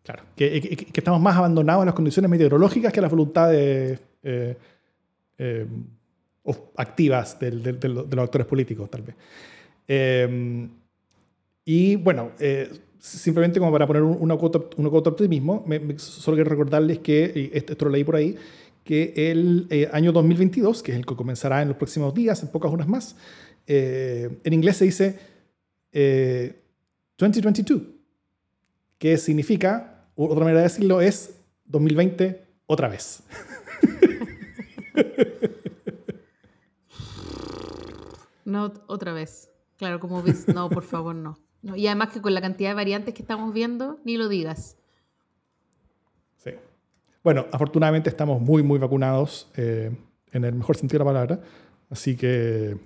Claro, que, estamos más abandonados a las condiciones meteorológicas que a las voluntades eh, eh, activas de los actores políticos, tal vez. Eh, y bueno, simplemente como para poner una cuota, de optimismo, solo quiero recordarles que, esto, lo leí por ahí, que el año 2022, que es el que comenzará en los próximos días, en pocas horas más, en inglés se dice 2022, que significa otra manera de decirlo es 2020 otra vez. No, otra vez. Claro, como ves, no, por favor, no. no. Y además que con la cantidad de variantes que estamos viendo, ni lo digas. Sí. Bueno, afortunadamente estamos muy, muy vacunados, eh, en el mejor sentido de la palabra. Así que,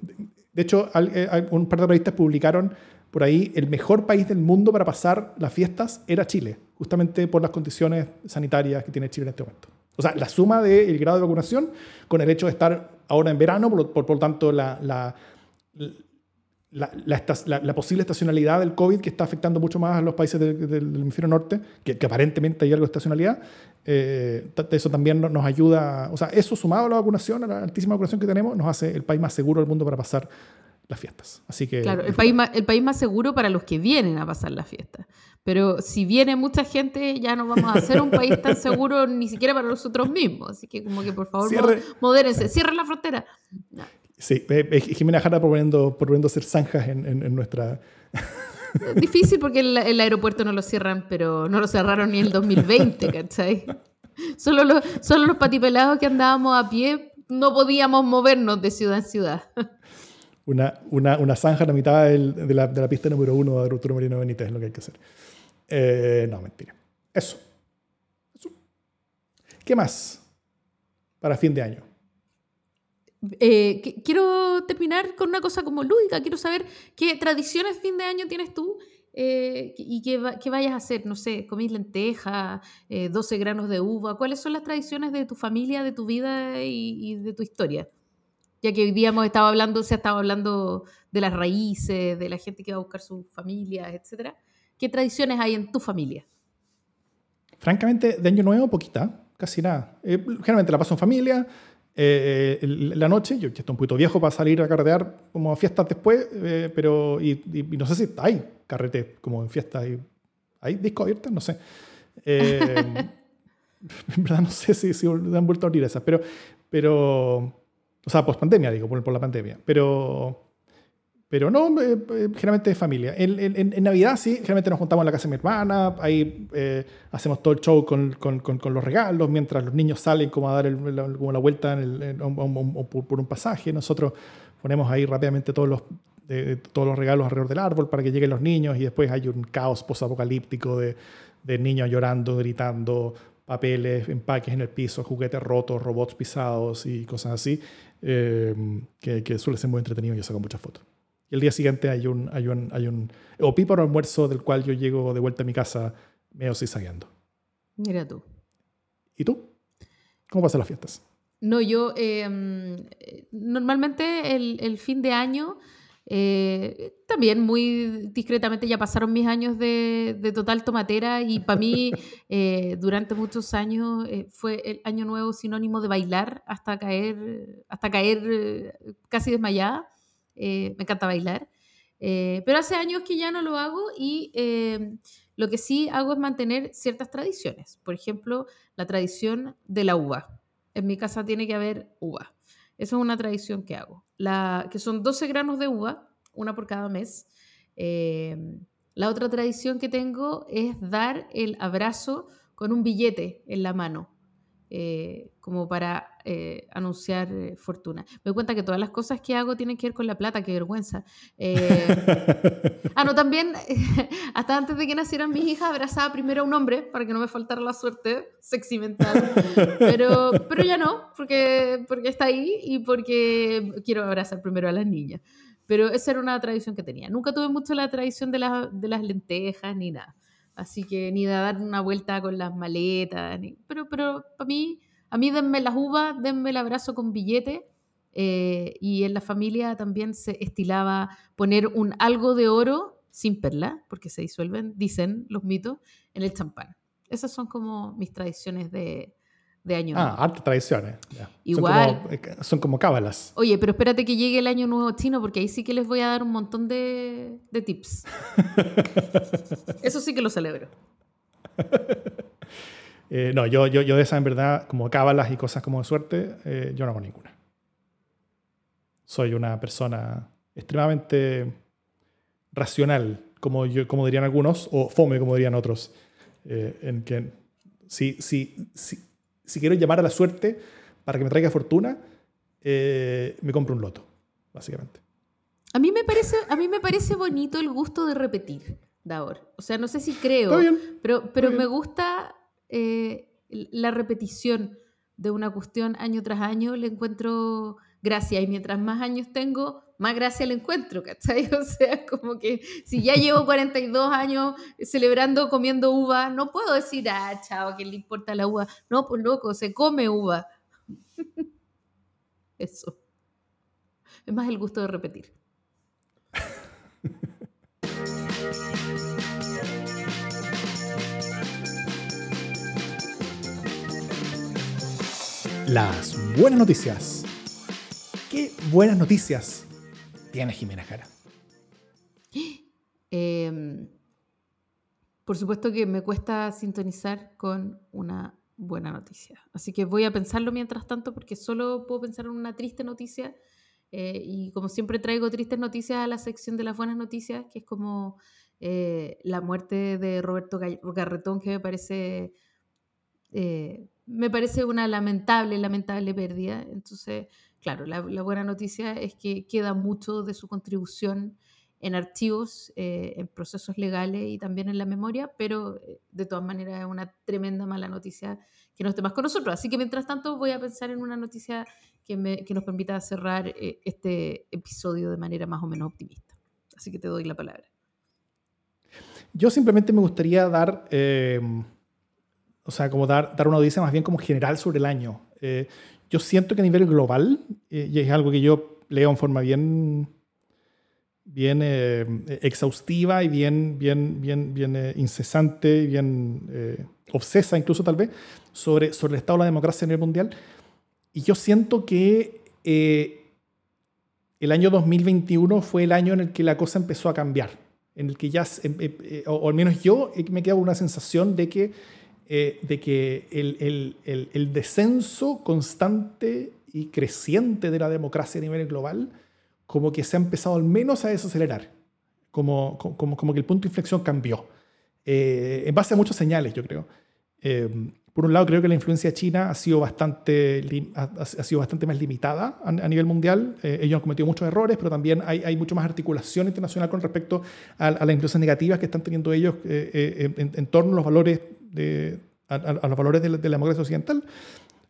de hecho, eh, un par de periodistas publicaron por ahí el mejor país del mundo para pasar las fiestas era Chile, justamente por las condiciones sanitarias que tiene Chile en este momento. O sea, la suma del grado de vacunación con el hecho de estar ahora en verano, por, por, por tanto, la, la, la, la, posible estacionalidad del COVID que está afectando mucho más a los países del, hemisferio norte, que, aparentemente hay algo de estacionalidad, eh, eso también nos ayuda, o sea, eso sumado a la vacunación, a la altísima vacunación que tenemos, nos hace el país más seguro del mundo para pasar las fiestas. Así que, claro, el país, más, el país más seguro para los que vienen a pasar las fiestas. Pero si viene mucha gente, ya no vamos a ser un país tan seguro ni siquiera para nosotros mismos. Así que como que por favor, Cierre. modérense, cierren la frontera. Sí, Jimena Jara proponiendo, proponiendo hacer zanjas en, en, nuestra... Difícil porque el, el, aeropuerto no lo cierran, pero no lo cerraron ni en el 2020, ¿cachai? Solo los, solo los patipelados que andábamos a pie no podíamos movernos de ciudad en ciudad una, una, una zanja en la mitad de, la, de, la, pista número uno de Arturo Marino Benítez, es lo que hay que hacer. Eh, no, mentira. Eso. Eso. ¿Qué más para fin de año? Eh, quiero terminar con una cosa como lúdica. Quiero saber qué tradiciones fin de año tienes tú eh, y qué, qué, vayas a hacer. No sé, comís lenteja, 12 granos de uva. ¿Cuáles son las tradiciones de tu familia, de tu vida y, y de tu historia? Ya que hoy día hemos estado hablando, se ha estado hablando de las raíces, de la gente que va a buscar sus familias, etc. ¿Qué tradiciones hay en tu familia? Francamente, de Año Nuevo, poquita, casi nada. Eh, generalmente la paso en familia, eh, la noche, yo estoy un poquito viejo para salir a carretear como a fiestas después, eh, pero y, no sé si hay carrete como en fiestas, y, ¿hay disco abierto? No sé. en verdad no sé si, si han vuelto a abrir esas, pero, pero o sea, post pandemia, digo, por, la pandemia. Pero, pero no, eh, eh, generalmente de familia. En, en, Navidad sí, generalmente nos juntamos en la casa de mi hermana, ahí eh, hacemos todo el show con, con, con, los regalos, mientras los niños salen como a dar el, como la vuelta en por, un pasaje. Nosotros ponemos ahí rápidamente todos los, todos los regalos alrededor del árbol para que lleguen los niños y después hay un caos posapocalíptico de, de niños llorando, gritando, papeles, empaques en el piso, juguetes rotos, robots pisados y cosas así. Em, que, suele ser muy entretenido y yo saco muchas fotos. Y el día siguiente hay un, hay un, hay un opíparo almuerzo del cual yo llego de vuelta a mi casa medio zigzagueando. Mira tú. ¿Y tú? ¿Cómo pasan las fiestas? No, yo em, normalmente el, el, fin de año eh, también muy discretamente ya pasaron mis años de, de total tomatera y para mí eh, durante muchos años eh, fue el año nuevo sinónimo de bailar hasta caer, hasta caer casi desmayada. me encanta bailar. pero hace años que ya no lo hago y lo que sí hago es mantener ciertas tradiciones. Por ejemplo, la tradición de la uva. En mi casa tiene que haber uva. Esa es una tradición que hago. La, que son 12 granos de uva, una por cada mes. Em, la otra tradición que tengo es dar el abrazo con un billete en la mano. Eh, como para eh, anunciar eh, fortuna. Me doy cuenta que todas las cosas que hago tienen que ver con la plata, qué vergüenza. ah, no, también, hasta antes de que nacieran mis hijas, abrazaba primero a un hombre para que no me faltara la suerte sexy mental. Pero, pero ya no, porque, porque está ahí y porque quiero abrazar primero a las niñas. Pero esa era una tradición que tenía. Nunca tuve mucho la tradición de, de las lentejas ni nada. Así que ni de dar una vuelta con las maletas, ni, pero, pero para mí, a mí denme las uvas, denme el abrazo con billete. Eh, y en la familia también se estilaba poner un algo de oro sin perla, porque se disuelven, dicen los mitos, en el champán. Esas son como mis tradiciones de, de año ah, nuevo. Ah, tradiciones. Igual. Eh, son como, cábalas. Oye, pero espérate que llegue el año nuevo chino porque ahí sí que les voy a dar un montón de, de tips. Eso sí que lo celebro. Eh, no, yo, yo, yo de esa en verdad, como cábalas y cosas como de suerte, eh, yo no hago ninguna. Soy una persona extremadamente racional, como, yo, como dirían algunos, o fome, como dirían otros, en que si, si, si, si quiero llamar a la suerte para que me traiga fortuna, eh, me compro un loto, básicamente. A mí me parece, a mí me parece bonito el gusto de repetir, Davor. O sea, no sé si creo, bien, pero, pero me gusta eh, la repetición de una cuestión año tras año, le encuentro gracia. Y mientras más años tengo, más gracia le encuentro, ¿cachai? O sea, como que si ya llevo 42 años celebrando comiendo uva, no puedo decir, ah, chao, ¿qué le importa la uva? No, pues loco, se come uva. Eso. Es más el gusto de repetir. Las buenas noticias. ¿Qué buenas noticias tiene Jimena Jara? Eh, por supuesto que me cuesta sintonizar con una buena noticia. Así que voy a pensarlo mientras tanto porque solo puedo pensar en una triste noticia. eh, y como siempre traigo tristes noticias a la sección de las buenas noticias, que es como eh, la muerte de Roberto Garretón, que me parece, eh, me parece una lamentable, lamentable pérdida. Entonces, claro, la, buena noticia es que queda mucho de su contribución en archivos, eh, en procesos legales y también en la memoria, pero eh, de todas maneras es una tremenda mala noticia que no esté más con nosotros. Así que mientras tanto voy a pensar en una noticia que, me- que nos permita cerrar eh, este episodio de manera más o menos optimista. Así que te doy la palabra. Yo simplemente me gustaría dar, o sea, como dar, dar una noticia más bien como general sobre el año. Eh, yo siento que a nivel global, eh, y es algo que yo leo en forma bien, bien eh, exhaustiva y bien, bien, bien, bien eh, incesante y bien eh, obsesa incluso tal vez, sobre, sobre el estado de la democracia a nivel mundial. Y yo siento que eh, el año 2021 fue el año en el que la cosa empezó a cambiar, en el que ya, em- em- o, o al menos yo me quedo con una sensación de que, eh, de que el, el- el- descenso constante y creciente de la democracia a nivel global, como que se ha empezado al menos a desacelerar, como, como, como que el punto de inflexión cambió, eh, en base a muchas señales, yo creo. Eh, por un lado, creo que la influencia china ha sido bastante, ha, sido bastante más limitada a, nivel mundial. Eh, ellos han cometido muchos errores, pero también hay, hay mucho más articulación internacional con respecto a, a las influencias negativas que están teniendo ellos en torno a los valores, de, a, a- los valores de la, de la democracia occidental,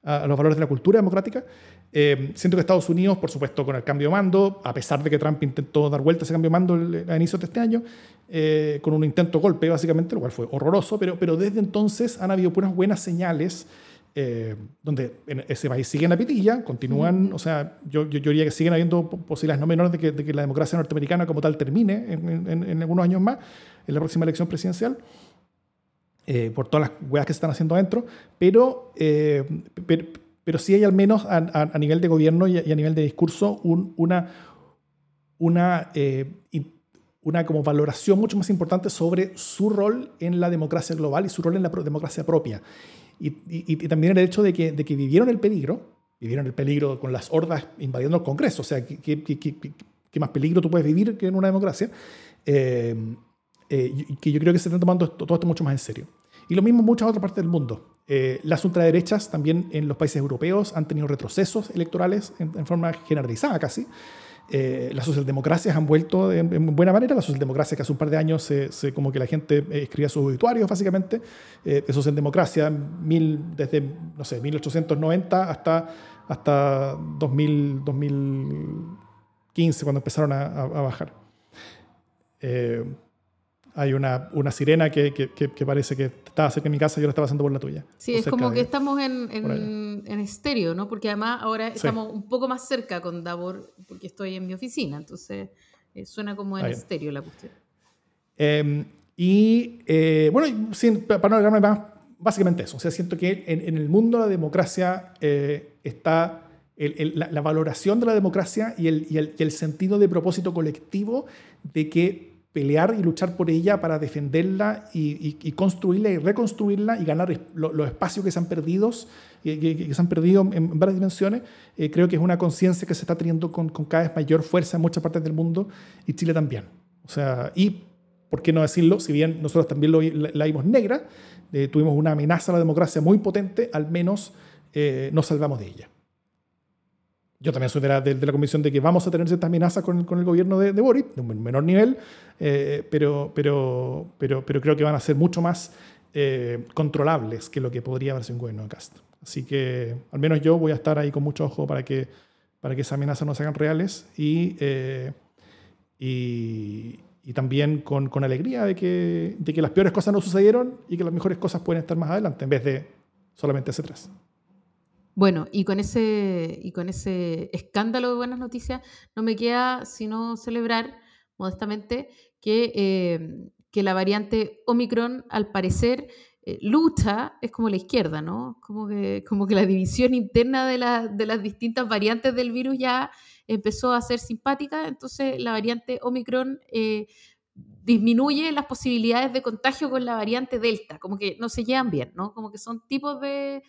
a, a los valores de la cultura democrática. Eh, siento que Estados Unidos, por supuesto, con el cambio de mando, a pesar de que Trump intentó dar vuelta a ese cambio de mando a inicios de este año, eh, con un intento golpe, básicamente, lo cual fue horroroso, pero, pero desde entonces han habido unas buenas señales eh, donde en ese país sigue en la pitilla, continúan, o sea, yo, yo, yo diría que siguen habiendo po- posibilidades no menores de que, de que la democracia norteamericana como tal termine en, en- en algunos años más, en la próxima elección presidencial eh, por todas las weas que se están haciendo adentro, pero, eh, pero, pero sí hay al menos a, a- a nivel de gobierno y a, y a nivel de discurso un- una, una, eh, una como valoración mucho más importante sobre su rol en la democracia global y su rol en la democracia propia. Y, y- y también el hecho de que, de que vivieron el peligro, vivieron el peligro con las hordas invadiendo el Congreso, o sea, ¿qué, qué- qué- qué- qué más peligro tú puedes vivir que en una democracia? Eh, que yo creo que se están tomando esto- todo esto mucho más en serio. Y lo mismo en muchas otras partes del mundo. Eh, las ultraderechas también en los países europeos han tenido retrocesos electorales en, en forma generalizada casi. Eh, las socialdemocracias han vuelto en, en buena manera. La socialdemocracia que hace un par de años se, se- como que la gente eh, escribía sus obituarios básicamente. Eh, de socialdemocracia mil, desde, no sé, 1890 hasta, hasta 2000, 2015 cuando empezaron a, a- a bajar. Eh, hay una, una sirena que, que- que- parece que estaba cerca de mi casa y yo la estaba pasando por la tuya. Sí, es como de- que estamos en, en, en estéreo, ¿no? Porque además ahora Sí. estamos un poco más cerca con Davor, porque estoy en mi oficina, entonces eh, suena como en estéreo la cuestión. Eh, y eh, bueno, sin, para no alargarme más, básicamente eso. O sea, siento que en, en el mundo la democracia eh, está el- el- la, la valoración de la democracia y el, y el- y el sentido de propósito colectivo de que pelear y luchar por ella para defenderla y, y- y construirla y reconstruirla y ganar lo- los espacios que se han perdido, que- que se han perdido en varias dimensiones, eh, creo que es una conciencia que se está teniendo con, con cada vez mayor fuerza en muchas partes del mundo y Chile también. O sea, y ¿por qué no decirlo? Si bien nosotros también lo, la, la vimos negra, eh, tuvimos una amenaza a la democracia muy potente, al menos eh, nos salvamos de ella. Yo también soy de la, de, la convicción de que vamos a tener ciertas amenazas con, con el gobierno de, de, Boric, de un menor nivel, eh, pero, pero, pero, pero creo que van a ser mucho más eh, controlables que lo que podría haber un gobierno de Cast. Así que al menos yo voy a estar ahí con mucho ojo para que, para que esas amenazas no se hagan reales y, eh, y, y, también con, con alegría de que, de que las peores cosas no sucedieron y que las mejores cosas pueden estar más adelante en vez de solamente hacia atrás. Bueno, y con ese, y con ese escándalo de buenas noticias, no me queda sino celebrar modestamente que, eh, que la variante Omicron, al parecer, eh, lucha, es como la izquierda, ¿no? Como que, como que la división interna de, de las distintas variantes del virus ya empezó a ser simpática, entonces la variante Omicron eh, disminuye las posibilidades de contagio con la variante Delta, como que no se llevan bien, ¿no? Como que son tipos de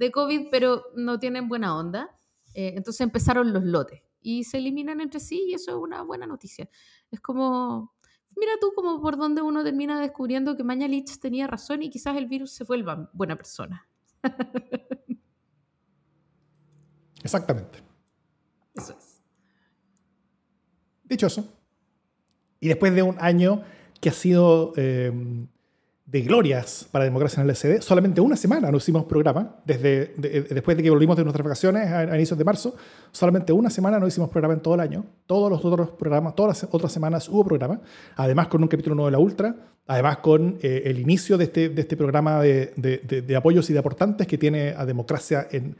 de COVID, pero no tienen buena onda. Eh, entonces empezaron los lotes y se eliminan entre sí y eso es una buena noticia. Es como, mira tú como por donde uno termina descubriendo que Mañalich tenía razón y quizás el virus se vuelva buena persona. Exactamente. Eso es. Dicho eso, y después de un año que ha sido... Eh, de glorias para Democracia en el SD. Solamente una semana no hicimos programa, desde después de que volvimos de nuestras vacaciones a, inicios de marzo. Solamente una semana no hicimos programa en todo el año. Todos los otros programas, todas las otras semanas hubo programa. Además con un capítulo nuevo de la Ultra. Además con eh, el inicio de este, de este programa de, de, apoyos y de aportantes que tiene a Democracia en,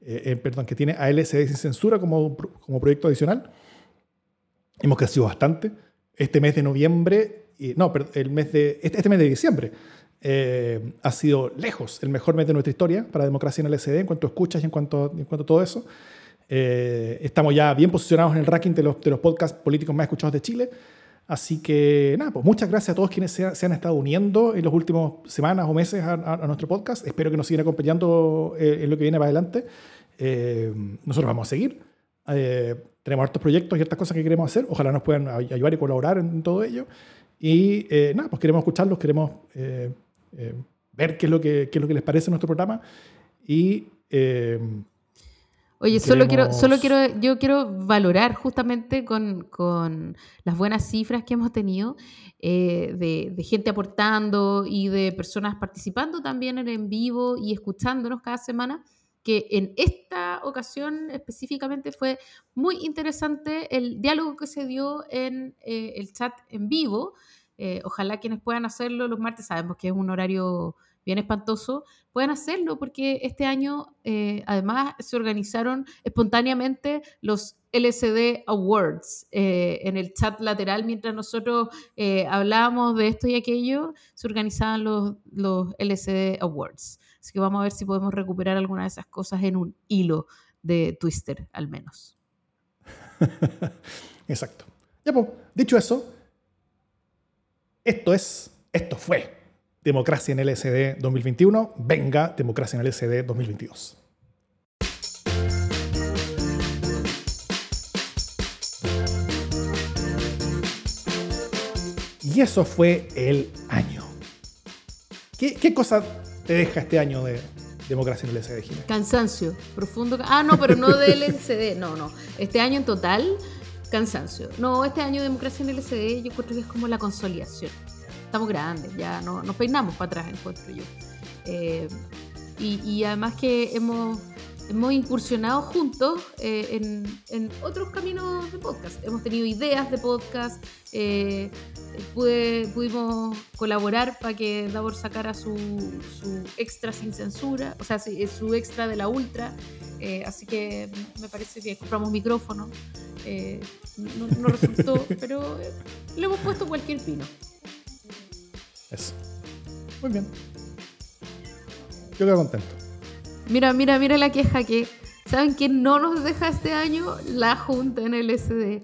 eh, perdón, que tiene a LSD sin censura como, como proyecto adicional. Hemos crecido bastante. Este mes de noviembre no, pero el mes de, este, este mes de diciembre eh, ha sido lejos el mejor mes de nuestra historia para democracia en el SD en cuanto a escuchas y en cuanto, en cuanto a todo eso. Eh, estamos ya bien posicionados en el ranking de los, de los podcasts políticos más escuchados de Chile. Así que nada, pues muchas gracias a todos quienes se, han estado uniendo en los últimos semanas o meses a, nuestro podcast. Espero que nos sigan acompañando eh, en lo que viene para adelante. nosotros vamos a seguir. tenemos hartos proyectos y otras cosas que queremos hacer. Ojalá nos puedan ayudar y colaborar en todo ello. Y eh, nada, pues queremos escucharlos, queremos eh, eh, ver qué es, lo que, qué es lo que les parece nuestro programa. Y. Oye, solo quiero, solo quiero, yo quiero valorar justamente con, con las buenas cifras que hemos tenido de, de, gente aportando y de personas participando también en, en vivo y escuchándonos cada semana que en esta ocasión específicamente fue muy interesante el diálogo que se dio en eh, el chat en vivo. Eh, ojalá quienes puedan hacerlo los martes, sabemos que es un horario bien espantoso, puedan hacerlo porque este año eh, además se organizaron espontáneamente los LCD Awards en el chat lateral mientras nosotros hablábamos de esto y aquello, se organizaban los, los LCD Awards. Así que vamos a ver si podemos recuperar alguna de esas cosas en un hilo de Twister, al menos. Exacto. Ya, pues, dicho eso, esto es, esto fue Democracia en LSD 2021. Venga, Democracia en LSD 2022. Y eso fue el año. ¿Qué, qué cosa te deja este año de democracia en el LCD, Cansancio, profundo. Ah, no, pero no del LCD, no, no. Este año en total, cansancio. No, este año de democracia en el LCD yo creo que es como la consolidación. Estamos grandes, ya no, nos peinamos para atrás, encuentro yo. Eh, y, y además que hemos hemos incursionado juntos eh, en, otros caminos de podcast. Hemos tenido ideas de podcast, eh, pudimos colaborar para que Davor sacara su, extra sin censura, o sea, su extra de la ultra. Eh, así que me parece que compramos micrófono. No, no, resultó, pero le hemos puesto cualquier pino. Eso. Muy bien. Yo quedo contento. Mira, mira, mira la queja que. ¿Saben quién no nos deja este año? La Junta en el SD.